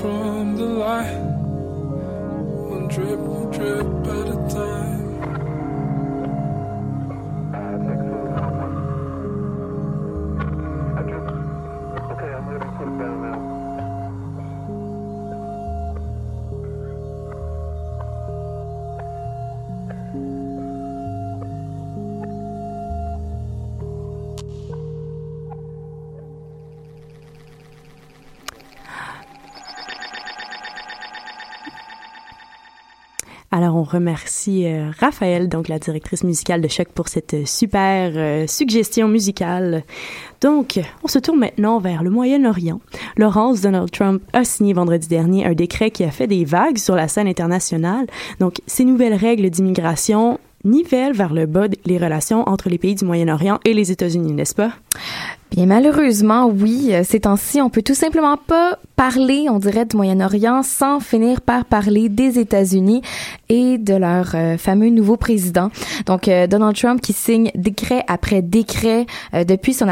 From the light. One drip, one drip at a on remercie euh, Raphaël, donc la directrice musicale de Choc, pour cette euh, super euh, suggestion musicale. Donc, on se tourne maintenant vers le Moyen-Orient. Laurence Donald Trump a signé vendredi dernier un décret qui a fait des vagues sur la scène internationale. Donc, ces nouvelles règles d'immigration nivellent vers le bas les relations entre les pays du Moyen-Orient et les États-Unis, n'est-ce pas? Bien malheureusement, oui. euh, Ces temps-ci, on peut tout simplement pas parler, on dirait, du Moyen-Orient sans finir par parler des États-Unis et de leur euh, fameux nouveau président. Donc, euh, Donald Trump qui signe décret après décret euh, depuis son,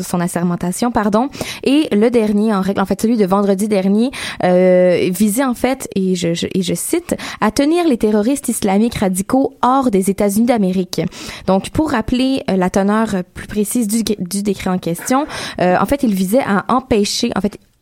son assermentation, pardon. Et le dernier, en règle, en fait, celui de vendredi dernier, euh, visait en fait, et je, je- et je cite, à tenir les terroristes islamiques radicaux hors des États-Unis d'Amérique. Donc, pour rappeler euh, la teneur plus précise du, du décret en question, euh, en fait, il visait à empêcher,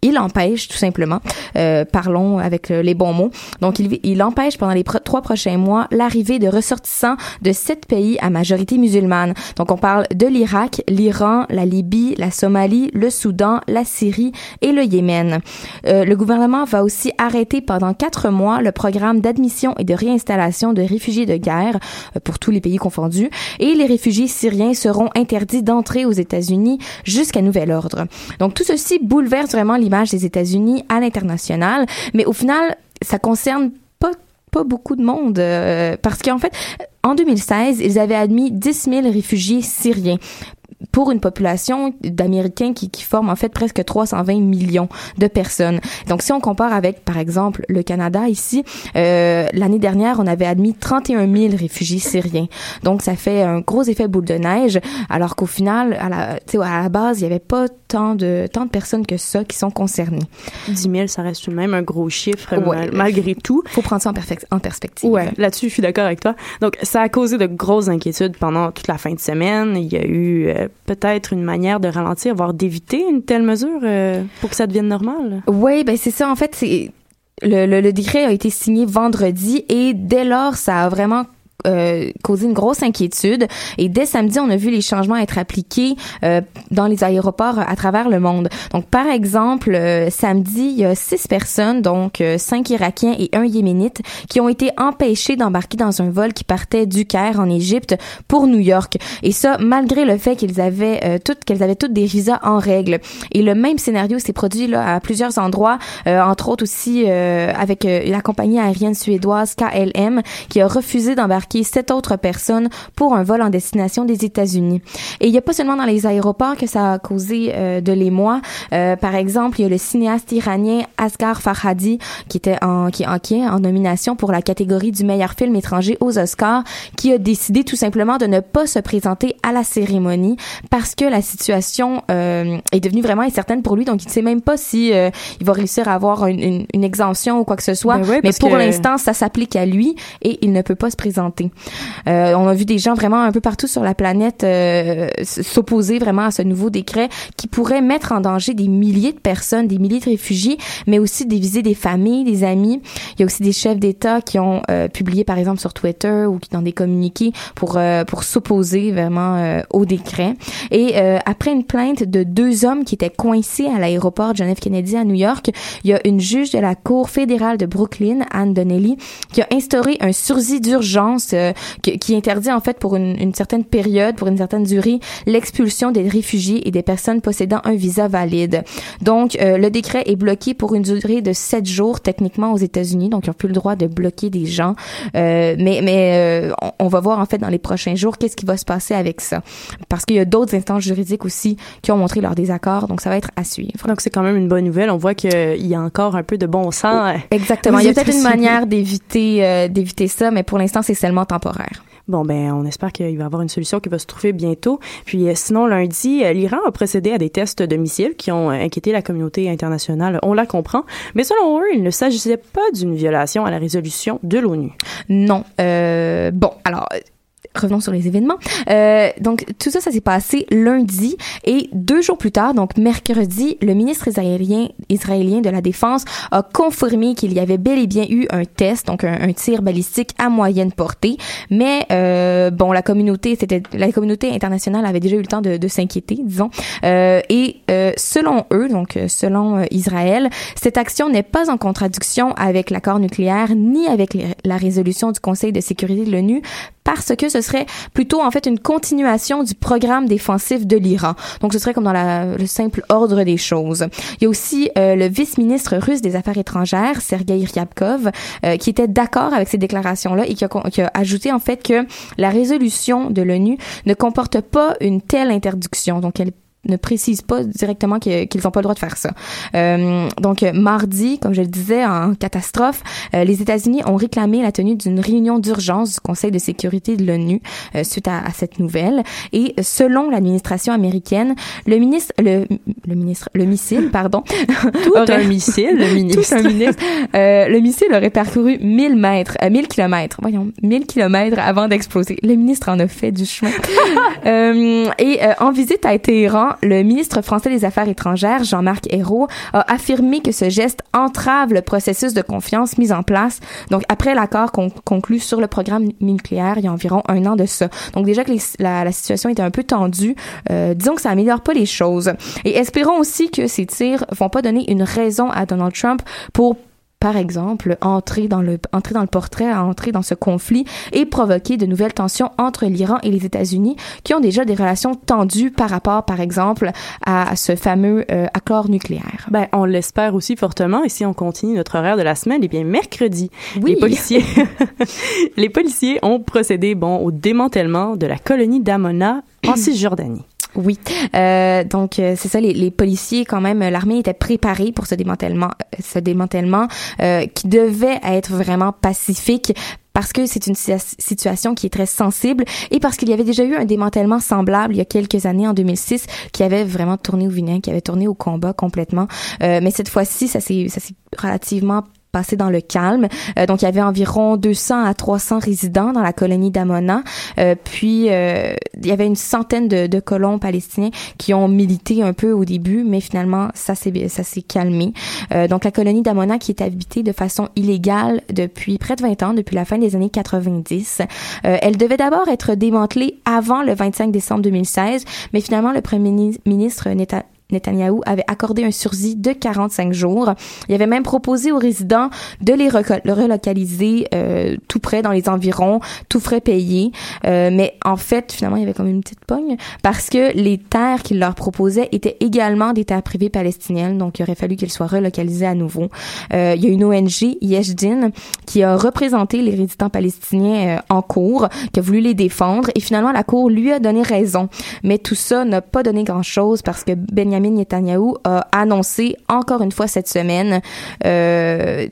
il empêche tout simplement, euh, parlons avec euh, les bons mots. Donc, il, il empêche pendant les pro- trois prochains mois l'arrivée de ressortissants de sept pays à majorité musulmane. Donc, on parle de l'Irak, l'Iran, la Libye, la Somalie, le Soudan, la Syrie et le Yémen. Euh, le gouvernement va aussi arrêter pendant quatre mois le programme d'admission et de réinstallation de réfugiés de guerre euh, pour tous les pays confondus. Et les réfugiés syriens seront interdits d'entrer aux États-Unis jusqu'à nouvel ordre. Donc, tout ceci bouleverse vraiment des États-Unis à l'international, mais au final, ça concerne pas pas beaucoup de monde euh, parce qu'en fait, en 2016, ils avaient admis 10 000 réfugiés syriens pour une population d'Américains qui, qui forme en fait presque 320 millions de personnes. Donc si on compare avec par exemple le Canada ici, euh, l'année dernière on avait admis 31 000 réfugiés syriens. Donc ça fait un gros effet boule de neige, alors qu'au final à la, tu sais, à la base il y avait pas tant de tant de personnes que ça qui sont concernées. 10 000, ça reste tout de même un gros chiffre Ouais. mal- malgré tout. Faut prendre ça en, en perspective. Ouais, là-dessus, je suis d'accord avec toi. Donc, ça a causé de grosses inquiétudes pendant toute la fin de semaine. Il y a eu euh, peut-être une manière de ralentir, voire d'éviter une telle mesure euh, pour que ça devienne normal? Oui, ben c'est ça. En fait, c'est le, décret a été signé vendredi et dès lors, ça a vraiment euh, causé une grosse inquiétude. Et dès samedi, on a vu les changements être appliqués euh, dans les aéroports à travers le monde. Donc, par exemple, euh, samedi, il y a six personnes, donc euh, cinq Irakiens et un Yéménite, qui ont été empêchés d'embarquer dans un vol qui partait du Caire en Égypte pour New York. Et ça, malgré le fait qu'ils avaient euh, toutes qu'elles avaient toutes des visas en règle. Et le même scénario s'est produit là à plusieurs endroits, euh, entre autres aussi avec la compagnie aérienne suédoise KLM qui a refusé d'embarquer sept autres personnes pour un vol en destination des États-Unis. Et il n'y a pas seulement dans les aéroports que ça a causé euh, de l'émoi. Euh, par exemple, il y a le cinéaste iranien Asghar Farhadi qui était en qui, en, qui est en nomination pour la catégorie du meilleur film étranger aux Oscars, qui a décidé tout simplement de ne pas se présenter à la cérémonie parce que la situation euh, est devenue vraiment incertaine pour lui. Donc, il ne sait même pas si euh, il va réussir à avoir une, une, une exemption ou quoi que ce soit. Ben Mais pour que- l'instant, ça s'applique à lui et il ne peut pas se présenter. Euh, on a vu des gens vraiment un peu partout sur la planète euh, s'opposer vraiment à ce nouveau décret qui pourrait mettre en danger des milliers de personnes, des milliers de réfugiés, mais aussi diviser des familles, des amis. Il y a aussi des chefs d'État qui ont euh, publié, par exemple, sur Twitter ou qui dans des communiqués pour pour s'opposer vraiment au décret. Et après une plainte de deux hommes qui étaient coincés à l'aéroport John F. Kennedy à New York, il y a une juge de la Cour fédérale de Brooklyn, Anne Donnelly, qui a instauré un sursis d'urgence euh, qui, qui interdit en fait pour une, une certaine période, pour une certaine durée, l'expulsion des réfugiés et des personnes possédant un visa valide. Donc, euh, le décret est bloqué pour une durée de sept jours techniquement aux États-Unis, donc ils n'ont plus le droit de bloquer des gens. Euh, mais mais on, on va voir en fait dans les prochains jours qu'est-ce qui va se passer avec ça, parce qu'il y a d'autres instances juridiques aussi qui ont montré leur désaccord, donc ça va être à suivre. Donc c'est quand même une bonne nouvelle. On voit qu'il y a encore un peu de bon sens. Exactement. Il y a peut-être une manière d'éviter euh, d'éviter ça, mais pour l'instant c'est seulement temporaire. Bon, ben, on espère qu'il va y avoir une solution qui va se trouver bientôt. Puis, euh, sinon, lundi, euh, l'Iran a procédé à des tests de missiles qui ont euh, inquiété la communauté internationale. On la comprend. Mais selon eux, il ne s'agissait pas d'une violation à la résolution de l'ONU. Non. Euh, bon, alors. Revenons sur les événements. Euh, donc tout ça, ça s'est passé lundi et deux jours plus tard, donc mercredi, le ministre israélien de la défense a confirmé qu'il y avait bel et bien eu un test, donc un, tir balistique à moyenne portée. Mais euh, bon, la communauté, c'était la communauté internationale avait déjà eu le temps de, s'inquiéter, disons. Euh, et euh, selon eux, donc selon euh, Israël, cette action n'est pas en contradiction avec l'accord nucléaire ni avec la résolution du Conseil de sécurité de l'ONU parce que ce serait plutôt en fait une continuation du programme défensif de l'Iran. Donc ce serait comme dans la- le simple ordre des choses. Il y a aussi euh, le vice-ministre russe des Affaires étrangères, Sergei Ryabkov, euh, qui était d'accord avec ces déclarations-là et qui a, qui a ajouté en fait que la résolution de l'ONU ne comporte pas une telle interdiction. Donc elle ne précise pas directement qu'ils n'ont pas le droit de faire ça. Euh, donc euh, mardi, comme je le disais, en catastrophe, euh, les États-Unis ont réclamé la tenue d'une réunion d'urgence du Conseil de sécurité de l'ONU euh, suite à, à cette nouvelle. Et euh, selon l'administration américaine, le ministre, le, le ministre, le missile, pardon, Tout un missile, le ministre. tout un ministre, euh, le missile aurait parcouru 1000 mètres, euh, 1000 kilomètres, voyons, 1000 kilomètres avant d'exploser. Le ministre en a fait du chemin. Euh, et euh, en visite à Téhéran, le ministre français des Affaires étrangères, Jean-Marc Ayrault, a affirmé que ce geste entrave le processus de confiance mis en place. Donc, après l'accord con- conclu sur le programme nucléaire, il y a environ un an de ça. Donc, déjà que la situation était un peu tendue, euh, disons que ça améliore pas les choses. Et espérons aussi que ces tirs vont pas donner une raison à Donald Trump pour par exemple, entrer dans le entrer dans le portrait, entrer dans ce conflit et provoquer de nouvelles tensions entre l'Iran et les États-Unis qui ont déjà des relations tendues par rapport, par exemple, à ce fameux euh, accord nucléaire. Ben, on l'espère aussi fortement. Et si on continue notre horaire de la semaine, eh bien, mercredi, Oui. les policiers, les policiers ont procédé, bon, au démantèlement de la colonie d'Amona en Cisjordanie. Oui, euh, donc euh, c'est ça. Les, les policiers, quand même, euh, l'armée était préparée pour ce démantèlement, euh, ce démantèlement euh, qui devait être vraiment pacifique parce que c'est une situa- situation qui est très sensible et parce qu'il y avait déjà eu un démantèlement semblable il y a quelques années en 2006 qui avait vraiment tourné au vinaigre, qui avait tourné au combat complètement. Euh, mais cette fois-ci, ça s'est relativement passé dans le calme. Euh, donc, il y avait environ 200 à 300 résidents dans la colonie d'Amona. Euh, puis, euh, il y avait une centaine de, colons palestiniens qui ont milité un peu au début, mais finalement, ça s'est ça s'est calmé. Donc, la colonie d'Amona qui est habitée de façon illégale depuis près de 20 ans, depuis la fin des années 90. Euh, elle devait d'abord être démantelée avant le 25 décembre 2016, mais finalement, le premier ministre Netanyahu Netanyahou avait accordé un sursis de 45 jours. Il avait même proposé aux résidents de les relocaliser euh, tout près dans les environs, tout frais payés. Euh, mais en fait, finalement, il y avait comme une petite pogne parce que les terres qu'il leur proposait étaient également des terres privées palestiniennes. Donc, il aurait fallu qu'elles soient relocalisées à nouveau. Euh, il y a une ONG, Yeshdin, qui a représenté les résidents palestiniens euh, en cours, qui a voulu les défendre. Et finalement, la cour lui a donné raison. Mais tout ça n'a pas donné grand-chose parce que Benjamin Netanyahu a annoncé encore une fois cette semaine euh,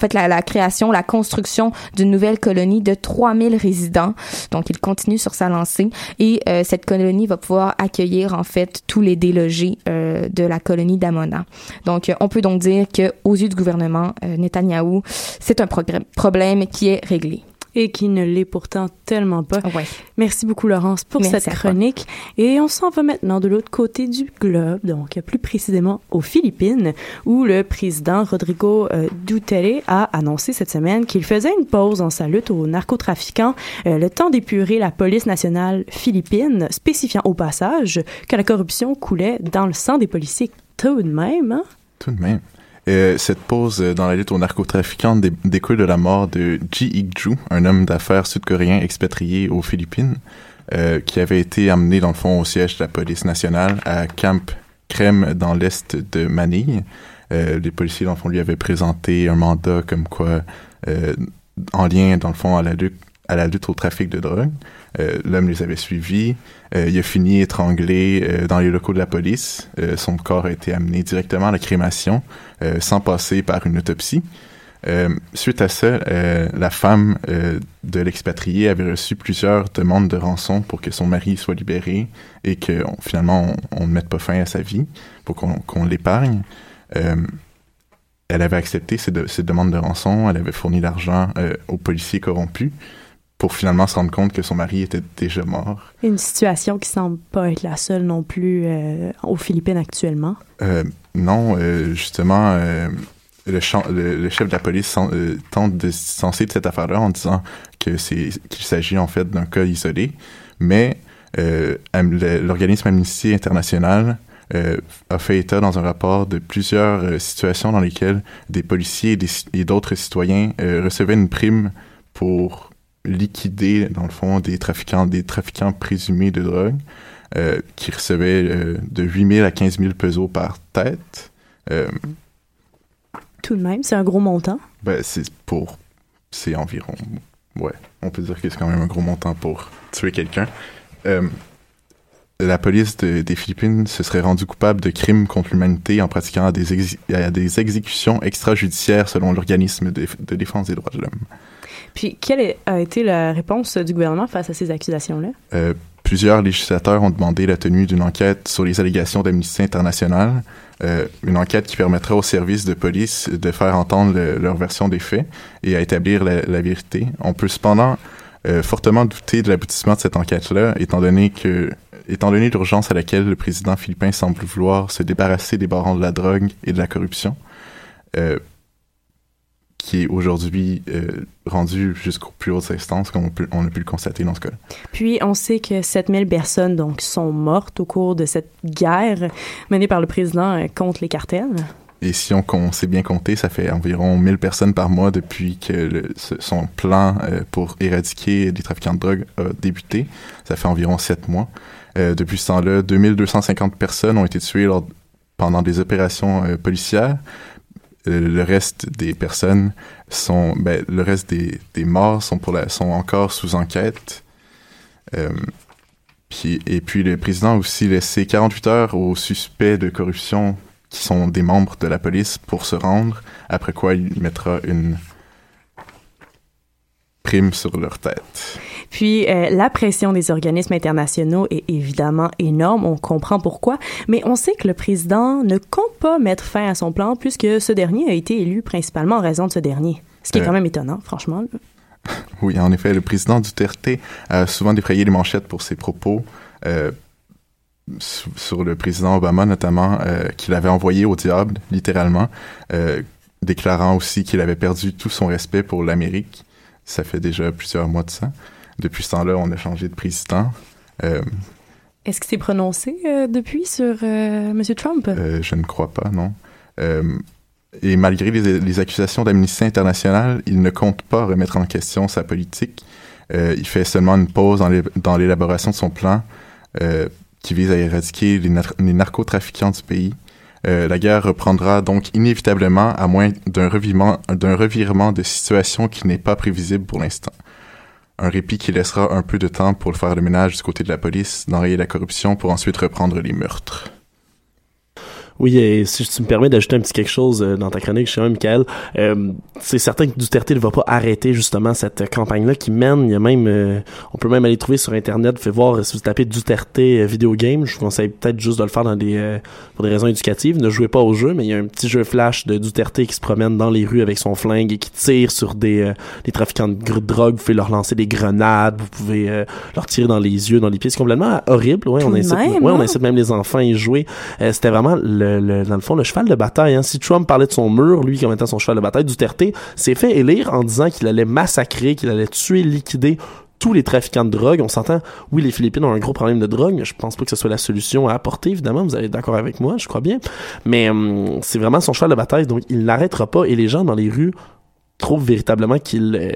fait la, création, la construction d'une nouvelle colonie de 3000 résidents. Donc il continue sur sa lancée et euh, cette colonie va pouvoir accueillir en fait tous les délogés euh, de la colonie d'Amona. Donc on peut donc dire que aux yeux du gouvernement Netanyahu, c'est un problème qui est réglé. Et qui ne l'est pourtant tellement pas. Ouais. Merci beaucoup, Laurence, pour Merci cette toi. chronique. Et on s'en va maintenant de l'autre côté du globe, donc plus précisément aux Philippines, où le président Rodrigo euh, Duterte a annoncé cette semaine qu'il faisait une pause dans sa lutte aux narcotrafiquants, euh, le temps d'épurer la police nationale philippine, spécifiant au passage que la corruption coulait dans le sang des policiers tout de même. Hein? Tout de même. Euh, cette pause dans la lutte aux narcotrafiquants dé- découle de la mort de Ji Ik-ju, un homme d'affaires sud-coréen expatrié aux Philippines, euh, qui avait été amené dans le fond au siège de la police nationale à Camp Crème dans l'est de Manille. Euh, les policiers dans le fond lui avaient présenté un mandat comme quoi en lien dans le fond à la à la lutte au trafic de drogue. Euh, L'homme les avait suivis. Euh, il a fini étranglé euh, dans les locaux de la police. Son corps a été amené directement à la crémation sans passer par une autopsie. Suite à ça, la femme de l'expatrié avait reçu plusieurs demandes de rançon pour que son mari soit libéré et que finalement on, ne mette pas fin à sa vie pour qu'on l'épargne. Elle avait accepté ces, ces demandes de rançon, elle avait fourni l'argent aux policiers corrompus pour finalement se rendre compte que son mari était déjà mort. Une situation qui semble pas être la seule non plus euh, aux Philippines actuellement. Euh, non, euh, justement, euh, le, le, le chef de la police euh, tente de se distancer de cette affaire-là en disant que c'est qu'il s'agit en fait d'un cas isolé, mais euh, l'organisme Amnesty International euh, a fait état dans un rapport de plusieurs situations dans lesquelles des policiers et d'autres citoyens euh, recevaient une prime pour liquider, dans le fond, des trafiquants, des trafiquants présumés de drogue, euh, qui recevaient euh, de 8 000 à 15 000 pesos par tête. Euh, Tout de même, c'est un gros montant. ben, c'est pour... C'est environ... Ouais, on peut dire que c'est quand même un gros montant pour tuer quelqu'un. La police de- des Philippines se serait rendue coupable de crimes contre l'humanité en pratiquant des, exé- à des exécutions extrajudiciaires selon l'organisme de, de défense des droits de l'homme. Puis, quelle a été la réponse du gouvernement face à ces accusations-là? Euh, plusieurs législateurs ont demandé la tenue d'une enquête sur les allégations d'Amnesty International, euh, une enquête qui permettra aux services de police de faire entendre le- leur version des faits et à établir la, vérité. On peut cependant euh, fortement douter de l'aboutissement de cette enquête-là, étant donné que étant donné l'urgence à laquelle le président philippin semble vouloir se débarrasser des barons de la drogue et de la corruption, qui est aujourd'hui euh, rendu jusqu'aux plus hautes instances, comme on, peut, on a pu le constater dans ce cas. Puis, on sait que 7000 personnes donc sont mortes au cours de cette guerre menée par le président euh, contre les cartels. Et si on, on sait bien compter, ça fait environ 1000 personnes par mois depuis que le- son plan euh, pour éradiquer les trafiquants de drogue a débuté. Ça fait environ 7 mois. Depuis ce temps-là, 2250 personnes ont été tuées lors- pendant des opérations policières. Euh, le reste des personnes sont, ben, le reste des, des morts sont pour la, sont encore sous enquête. Euh, puis, et puis le président a aussi laissé 48 heures aux suspects de corruption qui sont des membres de la police pour se rendre, après quoi il mettra une prime sur leur tête. Puis euh, la pression des organismes internationaux est évidemment énorme, on comprend pourquoi, mais on sait que le président ne compte pas mettre fin à son plan puisque ce dernier a été élu principalement en raison de ce dernier. Ce qui est Euh. quand même étonnant, franchement. là. Oui, en effet, le président Duterte a souvent défrayé les manchettes pour ses propos euh, sur, sur le président Obama, notamment, euh, qu'il avait envoyé au diable, littéralement, euh, déclarant aussi qu'il avait perdu tout son respect pour l'Amérique. Ça fait déjà plusieurs mois de ça. Depuis ce temps-là, on a changé de président. Euh, Est-ce que c'est prononcé euh, depuis sur euh, M. Trump? Euh, je ne crois pas, non. Et malgré les, les accusations d'Amnesty International, il ne compte pas remettre en question sa politique. Il fait seulement une pause dans l'é- dans l'élaboration de son plan qui vise à éradiquer les, nar- les narcotrafiquants du pays. Euh, la guerre reprendra donc inévitablement à moins d'un revirement, d'un revirement de situation qui n'est pas prévisible pour l'instant. Un répit qui laissera un peu de temps pour faire le ménage du côté de la police, d'enrayer la corruption pour ensuite reprendre les meurtres. Oui, et si tu me permets d'ajouter un petit quelque chose euh, dans ta chronique, je sais pas, Michael, euh, c'est certain que Duterte ne va pas arrêter justement cette campagne-là qui mène. Il y a même, euh, on peut même aller trouver sur Internet, fait voir si vous tapez Duterte vidéo game. Je vous conseille peut-être juste de le faire dans des, euh, pour des raisons éducatives. Ne jouez pas au jeu, mais il y a un petit jeu flash de Duterte qui se promène dans les rues avec son flingue et qui tire sur des, euh, des trafiquants de drogue. Vous pouvez leur lancer des grenades, vous pouvez leur tirer dans les yeux, dans les pieds. C'est complètement horrible. Ouais, on Tout de incite, même, ouais, on hein? incite même les enfants à y jouer. C'était vraiment le, dans le fond le cheval de bataille. Hein. Si Trump parlait de son mur, lui comme étant son cheval de bataille, Duterte s'est fait élire en disant qu'il allait massacrer, qu'il allait tuer, liquider tous les trafiquants de drogue. On s'entend, oui, les Philippines ont un gros problème de drogue, je pense pas que ce soit la solution à apporter, évidemment. Vous êtes d'accord avec moi, je crois bien. Mais hum, c'est vraiment son cheval de bataille, donc il n'arrêtera pas. Et les gens dans les rues trouvent véritablement qu'il euh,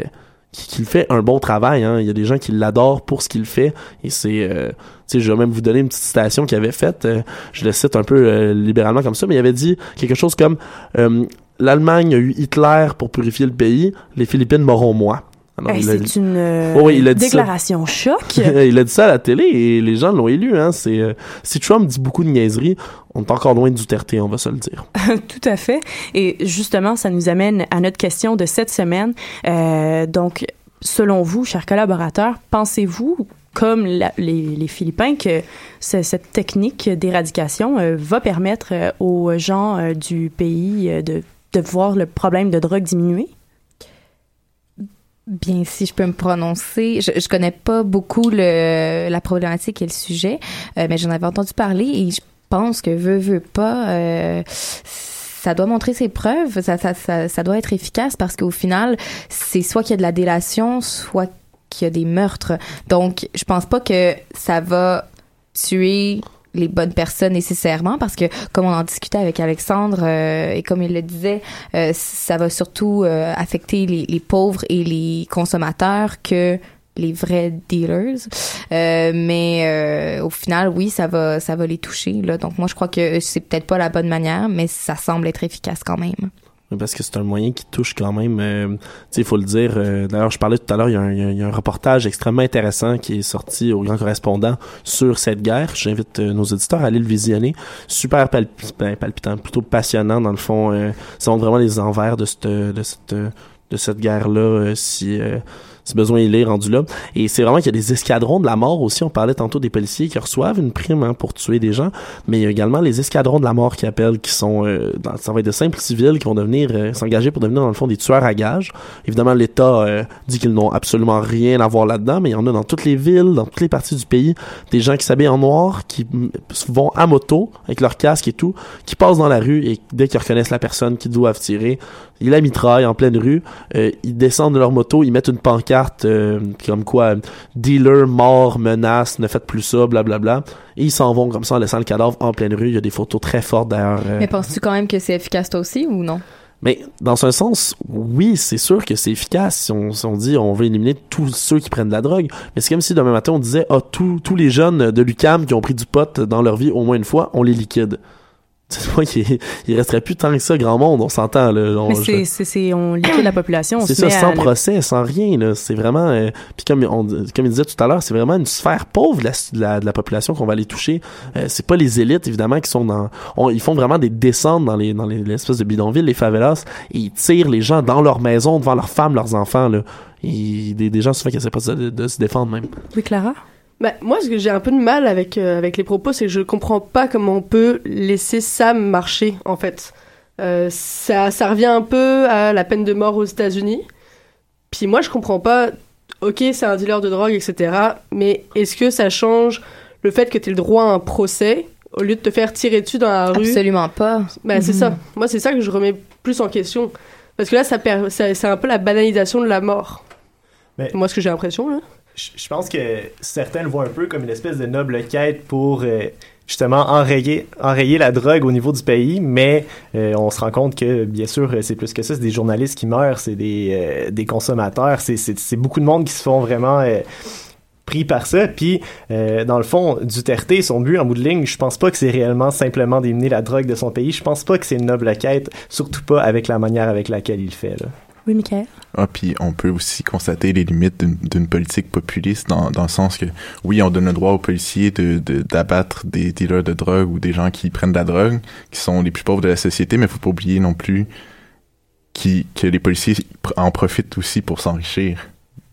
qu'il fait un bon travail. Hein. Il y a des gens qui l'adorent pour ce qu'il fait. Et c'est... euh, je vais même vous donner une petite citation qu'il avait faite. euh, je le cite un peu euh, libéralement comme ça, mais il avait dit quelque chose comme L'Allemagne a eu Hitler pour purifier le pays, les Philippines m'auront moi. Hey, c'est une euh, Oh oui, il a dit ça. déclaration choc. il a dit ça à la télé et les gens l'ont élu. Hein. C'est, euh, si Trump dit beaucoup de niaiseries, on est encore loin de Duterte, on va se le dire. Tout à fait. Et justement, ça nous amène à notre question de cette semaine. Euh, donc, selon vous, chers collaborateurs, pensez-vous, comme la- les, les Philippins, que ce- cette technique d'éradication euh, va permettre aux gens du pays de, de voir le problème de drogue diminuer? Bien, si je peux me prononcer, je, je connais pas beaucoup le, la problématique et le sujet, euh, mais j'en avais entendu parler et je pense que veut veut pas, euh, ça doit montrer ses preuves, ça, ça, ça, ça doit être efficace parce qu'au final, c'est soit qu'il y a de la délation, soit qu'il y a des meurtres. Donc, je pense pas que ça va tuer les bonnes personnes nécessairement parce que comme on en discutait avec Alexandre euh, et comme il le disait euh, ça va surtout euh, affecter les, les pauvres et les consommateurs que les vrais dealers. Euh, mais euh, au final oui ça va ça va les toucher là. Donc moi je crois que c'est peut-être pas la bonne manière mais ça semble être efficace quand même Parce que c'est un moyen qui touche quand même, euh, il faut le dire. euh, D'ailleurs, je parlais tout à l'heure, il y, a un- reportage extrêmement intéressant qui est sorti au Grand Correspondant sur cette guerre. J'invite euh, nos auditeurs à aller le visionner. Super ben, palpitant, plutôt passionnant dans le fond. Ça montre vraiment les envers de cette, de cette, guerre-là, si besoin il est rendu là. Et c'est vraiment qu'il y a des escadrons de la mort aussi. On parlait tantôt des policiers qui reçoivent une prime hein, pour tuer des gens, mais il y a également les escadrons de la mort qui appellent, qui sont, euh, dans, ça va être de simples civils qui vont devenir, euh, s'engager pour devenir dans le fond des tueurs à gages. Évidemment, l'État euh, dit qu'ils n'ont absolument rien à voir là-dedans, mais il y en a dans toutes les villes, dans toutes les parties du pays, des gens qui s'habillent en noir, qui vont à moto avec leur casque et tout, qui passent dans la rue et dès qu'ils reconnaissent la personne qu'ils doivent tirer, ils la mitraillent en pleine rue, euh, ils descendent de leur moto, ils mettent une pancarte euh, comme quoi dealer mort menace ne faites plus ça blablabla. Et ils s'en vont comme ça en laissant le cadavre en pleine rue. Il y a des photos très fortes d'ailleurs euh, mais penses-tu quand même que c'est efficace toi aussi ou non? Mais dans un sens, oui, c'est sûr que c'est efficace. Si on, si on dit on veut éliminer tous ceux qui prennent de la drogue. Mais c'est comme si demain matin on disait ah tous tous les jeunes de l'UCAM qui ont pris du pot dans leur vie au moins une fois, on les liquide. Il, il resterait plus tant que ça grand monde on s'entend on, Mais je- c'est, c'est, c'est, on liquide la population. on c'est ça à sans procès sans rien là c'est vraiment euh, puis comme on comme il disait tout à l'heure c'est vraiment une sphère pauvre de la, de la, de la population qu'on va aller toucher euh, c'est pas les élites évidemment qui sont dans on- ils font vraiment des descentes dans les dans les l'espèce de bidonville les favelas et ils tirent les gens dans leur maison devant leurs femmes leurs enfants là et des, des gens souvent qui essaient pas de, de se défendre même Oui, Clara? Bah, moi, ce que j'ai un peu de mal avec, euh, avec les propos, c'est que je comprends pas comment on peut laisser ça marcher, en fait. Euh, ça, ça revient un peu à la peine de mort aux États-Unis. Puis moi, je comprends pas, ok, c'est un dealer de drogue, etc., mais est-ce que ça change le fait que tu le droit à un procès au lieu de te faire tirer dessus dans la rue? Absolument pas. Bah, c'est ça. Moi, c'est ça que je remets plus en question. Parce que là, ça, per- ça- c'est un peu la banalisation de la mort. Mais- Moi, ce que j'ai l'impression, là. Je pense que certains le voient un peu comme une espèce de noble quête pour euh, justement enrayer, enrayer la drogue au niveau du pays, mais euh, on se rend compte que bien sûr euh, c'est plus que ça, c'est des journalistes qui meurent, c'est des, consommateurs, c'est- beaucoup de monde qui se font vraiment pris par ça. Puis, dans le fond, Duterte, son but en bout de ligne, je pense pas que c'est réellement simplement d'éliminer la drogue de son pays. Je pense pas que c'est une noble quête, surtout pas avec la manière avec laquelle il fait. Là. Oui, Michael? Ah, puis on peut aussi constater les limites d'une- politique populiste dans, le sens que, oui, on donne le droit aux policiers de de- d'abattre des dealers de drogue ou des gens qui prennent de la drogue, qui sont les plus pauvres de la société, mais faut pas oublier non plus qui, que les policiers en profitent aussi pour s'enrichir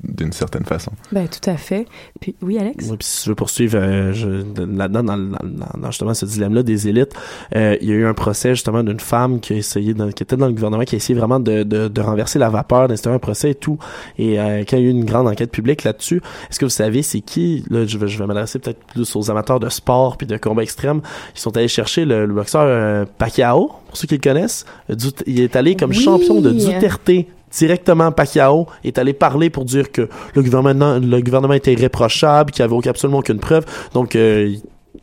d'une certaine façon. Ben, tout à fait. Puis, oui, Alex? Oui, puis si je veux poursuivre euh, là-dedans, dans, dans- dans- dans justement ce dilemme-là des élites, euh, il y a eu un procès justement d'une femme qui a essayé, de- qui était dans le gouvernement, qui a essayé vraiment de, de, de renverser la vapeur, d'instaurer un procès et tout. Et euh, quand il y a eu une grande enquête publique là-dessus, est-ce que vous savez c'est qui, là je vais, je vais m'adresser peut-être plus aux amateurs de sport puis de combat extrême, ils sont allés chercher le, le boxeur euh, Pacquiao, pour ceux qui le connaissent. Dut- il est allé comme Oui. champion de Duterte directement Pacquiao est allé parler pour dire que le gouvernement le gouvernement était irréprochable, qu'il n'y avait absolument aucune preuve. Donc euh,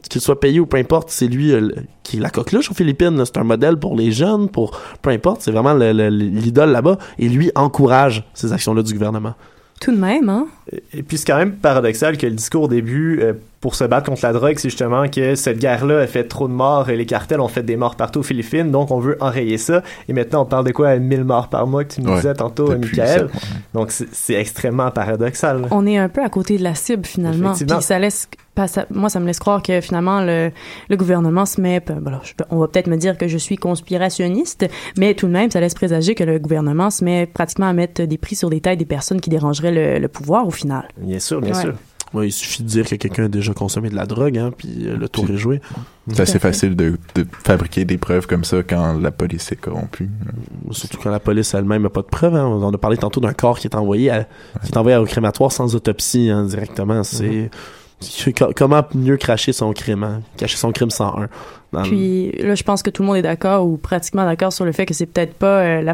qu'il soit payé ou peu importe, c'est lui euh, qui est la coqueluche aux Philippines. C'est un modèle pour les jeunes, pour peu importe. C'est vraiment le- le- l'idole là-bas. Et lui encourage ces actions-là du gouvernement. Tout de même, hein? Et puis c'est quand même paradoxal que le discours au début euh, pour se battre contre la drogue, c'est justement que cette guerre-là a fait trop de morts et les cartels ont fait des morts partout aux Philippines, donc on veut enrayer ça. Et maintenant on parle de quoi? 1000 morts par mois que tu nous Ouais, disais tantôt, Michael. ouais. Donc c'est extrêmement paradoxal. On est un peu à côté de la cible, finalement. Puis ça laisse... pas- ça- moi, ça me laisse croire que finalement, le, le gouvernement se met... ben, alors, je on va peut-être me dire que je suis conspirationniste, mais tout de même, ça laisse présager que le gouvernement se met pratiquement à mettre des prix sur des têtes des personnes qui dérangeraient le, le pouvoir, au final. Bien sûr, bien Ouais. sûr. Ouais, il suffit de dire que quelqu'un a déjà consommé de la drogue, hein, puis euh, le tour est joué. C'est assez facile de, de fabriquer des preuves comme ça quand la police est corrompue. Surtout quand la police elle-même n'a pas de preuves. Hein. On a parlé tantôt d'un corps qui est envoyé à, qui est envoyé au crématoire sans autopsie hein, directement. C'est co- comment mieux cracher son crime, hein? cacher son crime 101. Dans Puis là, je pense que tout le monde est d'accord ou pratiquement d'accord sur le fait que c'est peut-être pas euh, la,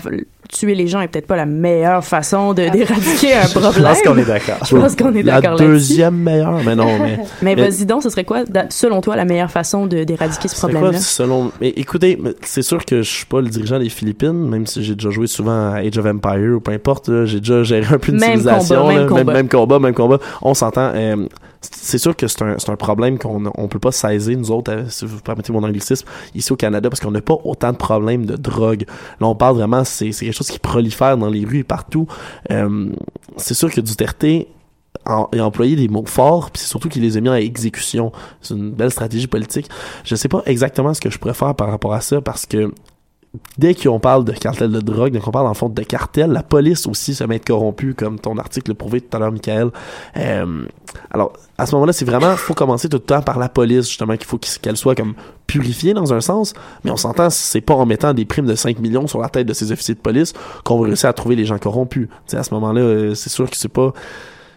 tuer les gens est peut-être pas la meilleure façon de d'éradiquer un problème. Je pense qu'on est d'accord. Je pense qu'on est La d'accord là-dessus. deuxième meilleure, mais non, mais. Mais vas-y donc, ce serait quoi, selon toi, la meilleure façon de d'éradiquer ce C'est quoi, problème-là? selon... Mais écoutez, c'est sûr que je suis pas le dirigeant des Philippines, même si j'ai déjà joué souvent à Age of Empire ou peu importe, là, j'ai déjà géré un peu une Même civilisation. combat, là, même combat. même combat, même combat. On s'entend. euh, c'est sûr que c'est un, un problème qu'on on peut pas saisir, nous autres, euh, si vous permettez mon anglicisme, ici au Canada, parce qu'on n'a pas autant de problèmes de drogue. Là, on parle vraiment, c'est quelque chose qui prolifère dans les rues et partout. Euh, c'est sûr que Duterte en- a employé des mots forts, puis c'est surtout qu'il les a mis à exécution. C'est une belle stratégie politique. Je sais pas exactement ce que je pourrais faire par rapport à ça, parce que dès qu'on parle de cartel de drogue, dès qu'on parle en fond de cartel, la police aussi se met corrompue, comme ton article le prouvait tout à l'heure, Michael. Euh, alors, à ce moment-là, c'est vraiment, faut commencer tout le temps par la police, justement, qu'il faut qu'elle soit comme purifiée dans un sens, mais on s'entend, c'est pas en mettant des primes de 5 millions sur la tête de ces officiers de police qu'on va réussir à trouver les gens corrompus. Tu sais, à ce moment-là, euh, c'est sûr que c'est pas...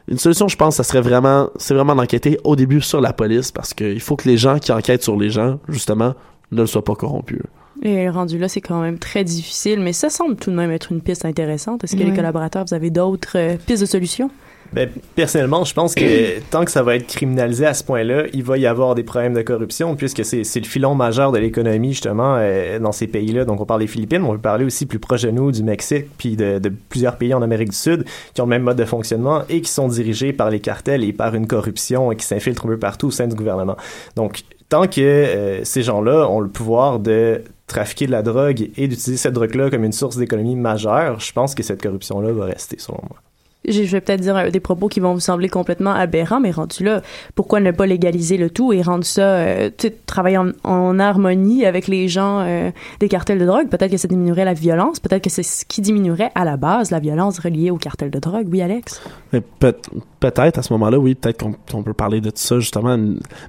Une solution, je pense, ça serait vraiment, c'est vraiment d'enquêter au début sur la police, parce qu'il faut que les gens qui enquêtent sur les gens, justement, ne soient pas corrompus. Et rendu là, c'est quand même très difficile, mais ça semble tout de même être une piste intéressante. Est-ce que les collaborateurs, vous avez d'autres euh, pistes de solutions? Ben, personnellement, je pense que tant que ça va être criminalisé à ce point-là, il va y avoir des problèmes de corruption, puisque c'est le filon majeur de l'économie, justement, euh, dans ces pays-là. Donc, on parle des Philippines, mais on peut parler aussi plus proche de nous, du Mexique, puis de, de plusieurs pays en Amérique du Sud qui ont le même mode de fonctionnement et qui sont dirigés par les cartels et par une corruption qui s'infiltre un peu partout au sein du gouvernement. Donc, tant que euh, ces gens-là ont le pouvoir de trafiquer de la drogue et d'utiliser cette drogue-là comme une source d'économie majeure, je pense que cette corruption-là va rester, selon moi. Je vais peut-être dire euh, des propos qui vont vous sembler complètement aberrants, mais rendu là, pourquoi ne pas légaliser le tout et rendre ça, euh, tu travailler en, harmonie avec les gens euh, des cartels de drogue? Peut-être que ça diminuerait la violence, peut-être que c'est ce qui diminuerait à la base la violence reliée aux cartels de drogue. Oui, Alex? Peut- peut-être à ce moment-là, oui, peut-être qu'on on peut parler de tout ça justement.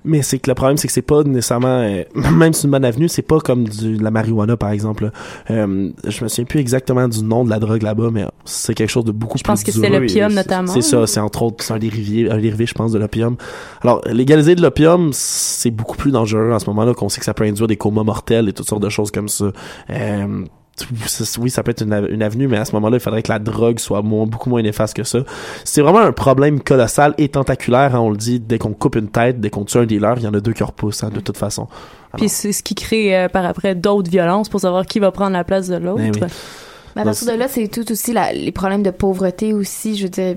Mais c'est que le problème, c'est que c'est pas nécessairement, euh, même si c'est une bonne avenue, c'est pas comme du, de la marijuana par exemple. Euh, je me souviens plus exactement du nom de la drogue là-bas, mais c'est quelque chose de beaucoup Je pense plus que c'est l'opium, notamment. C'est ça, c'est entre autres c'est un dérivé, un dérivé, je pense, de l'opium. Alors légaliser de l'opium, c'est beaucoup plus dangereux en ce moment-là, qu'on sait que ça peut induire des comas mortels et toutes sortes de choses comme ça. Euh, oui, ça peut être une, av- une avenue, mais à ce moment-là, il faudrait que la drogue soit moins- beaucoup moins néfaste que ça. C'est vraiment un problème colossal et tentaculaire, hein, on le dit, dès qu'on coupe une tête, dès qu'on tue un dealer, il y en a deux qui repoussent, hein, de toute façon. Puis c'est ce qui crée euh, par après d'autres violences pour savoir qui va prendre la place de l'autre. Eh oui. Mais à partir de là, c'est tout aussi la- les problèmes de pauvreté aussi. Je veux dire,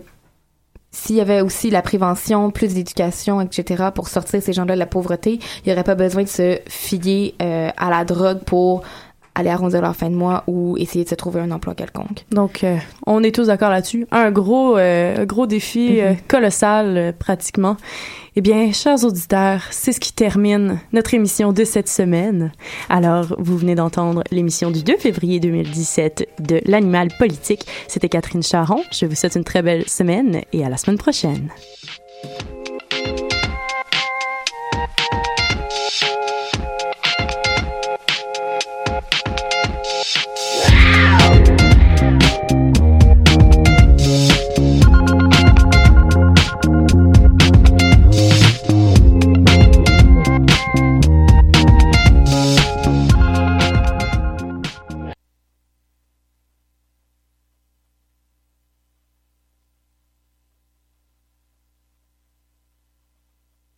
s'il y avait aussi la prévention, plus d'éducation, etc., pour sortir ces gens-là de la pauvreté, il n'y aurait pas besoin de se fier euh, à la drogue pour aller arrondir leur fin de mois ou essayer de se trouver un emploi quelconque. Donc, euh, on est tous d'accord là-dessus. Un gros, euh, gros défi euh, colossal, pratiquement. Eh bien, chers auditeurs, c'est ce qui termine notre émission de cette semaine. Alors, vous venez d'entendre l'émission du 2 février 2017 de l'animal politique. C'était Catherine Charon. Je vous souhaite une très belle semaine et à la semaine prochaine.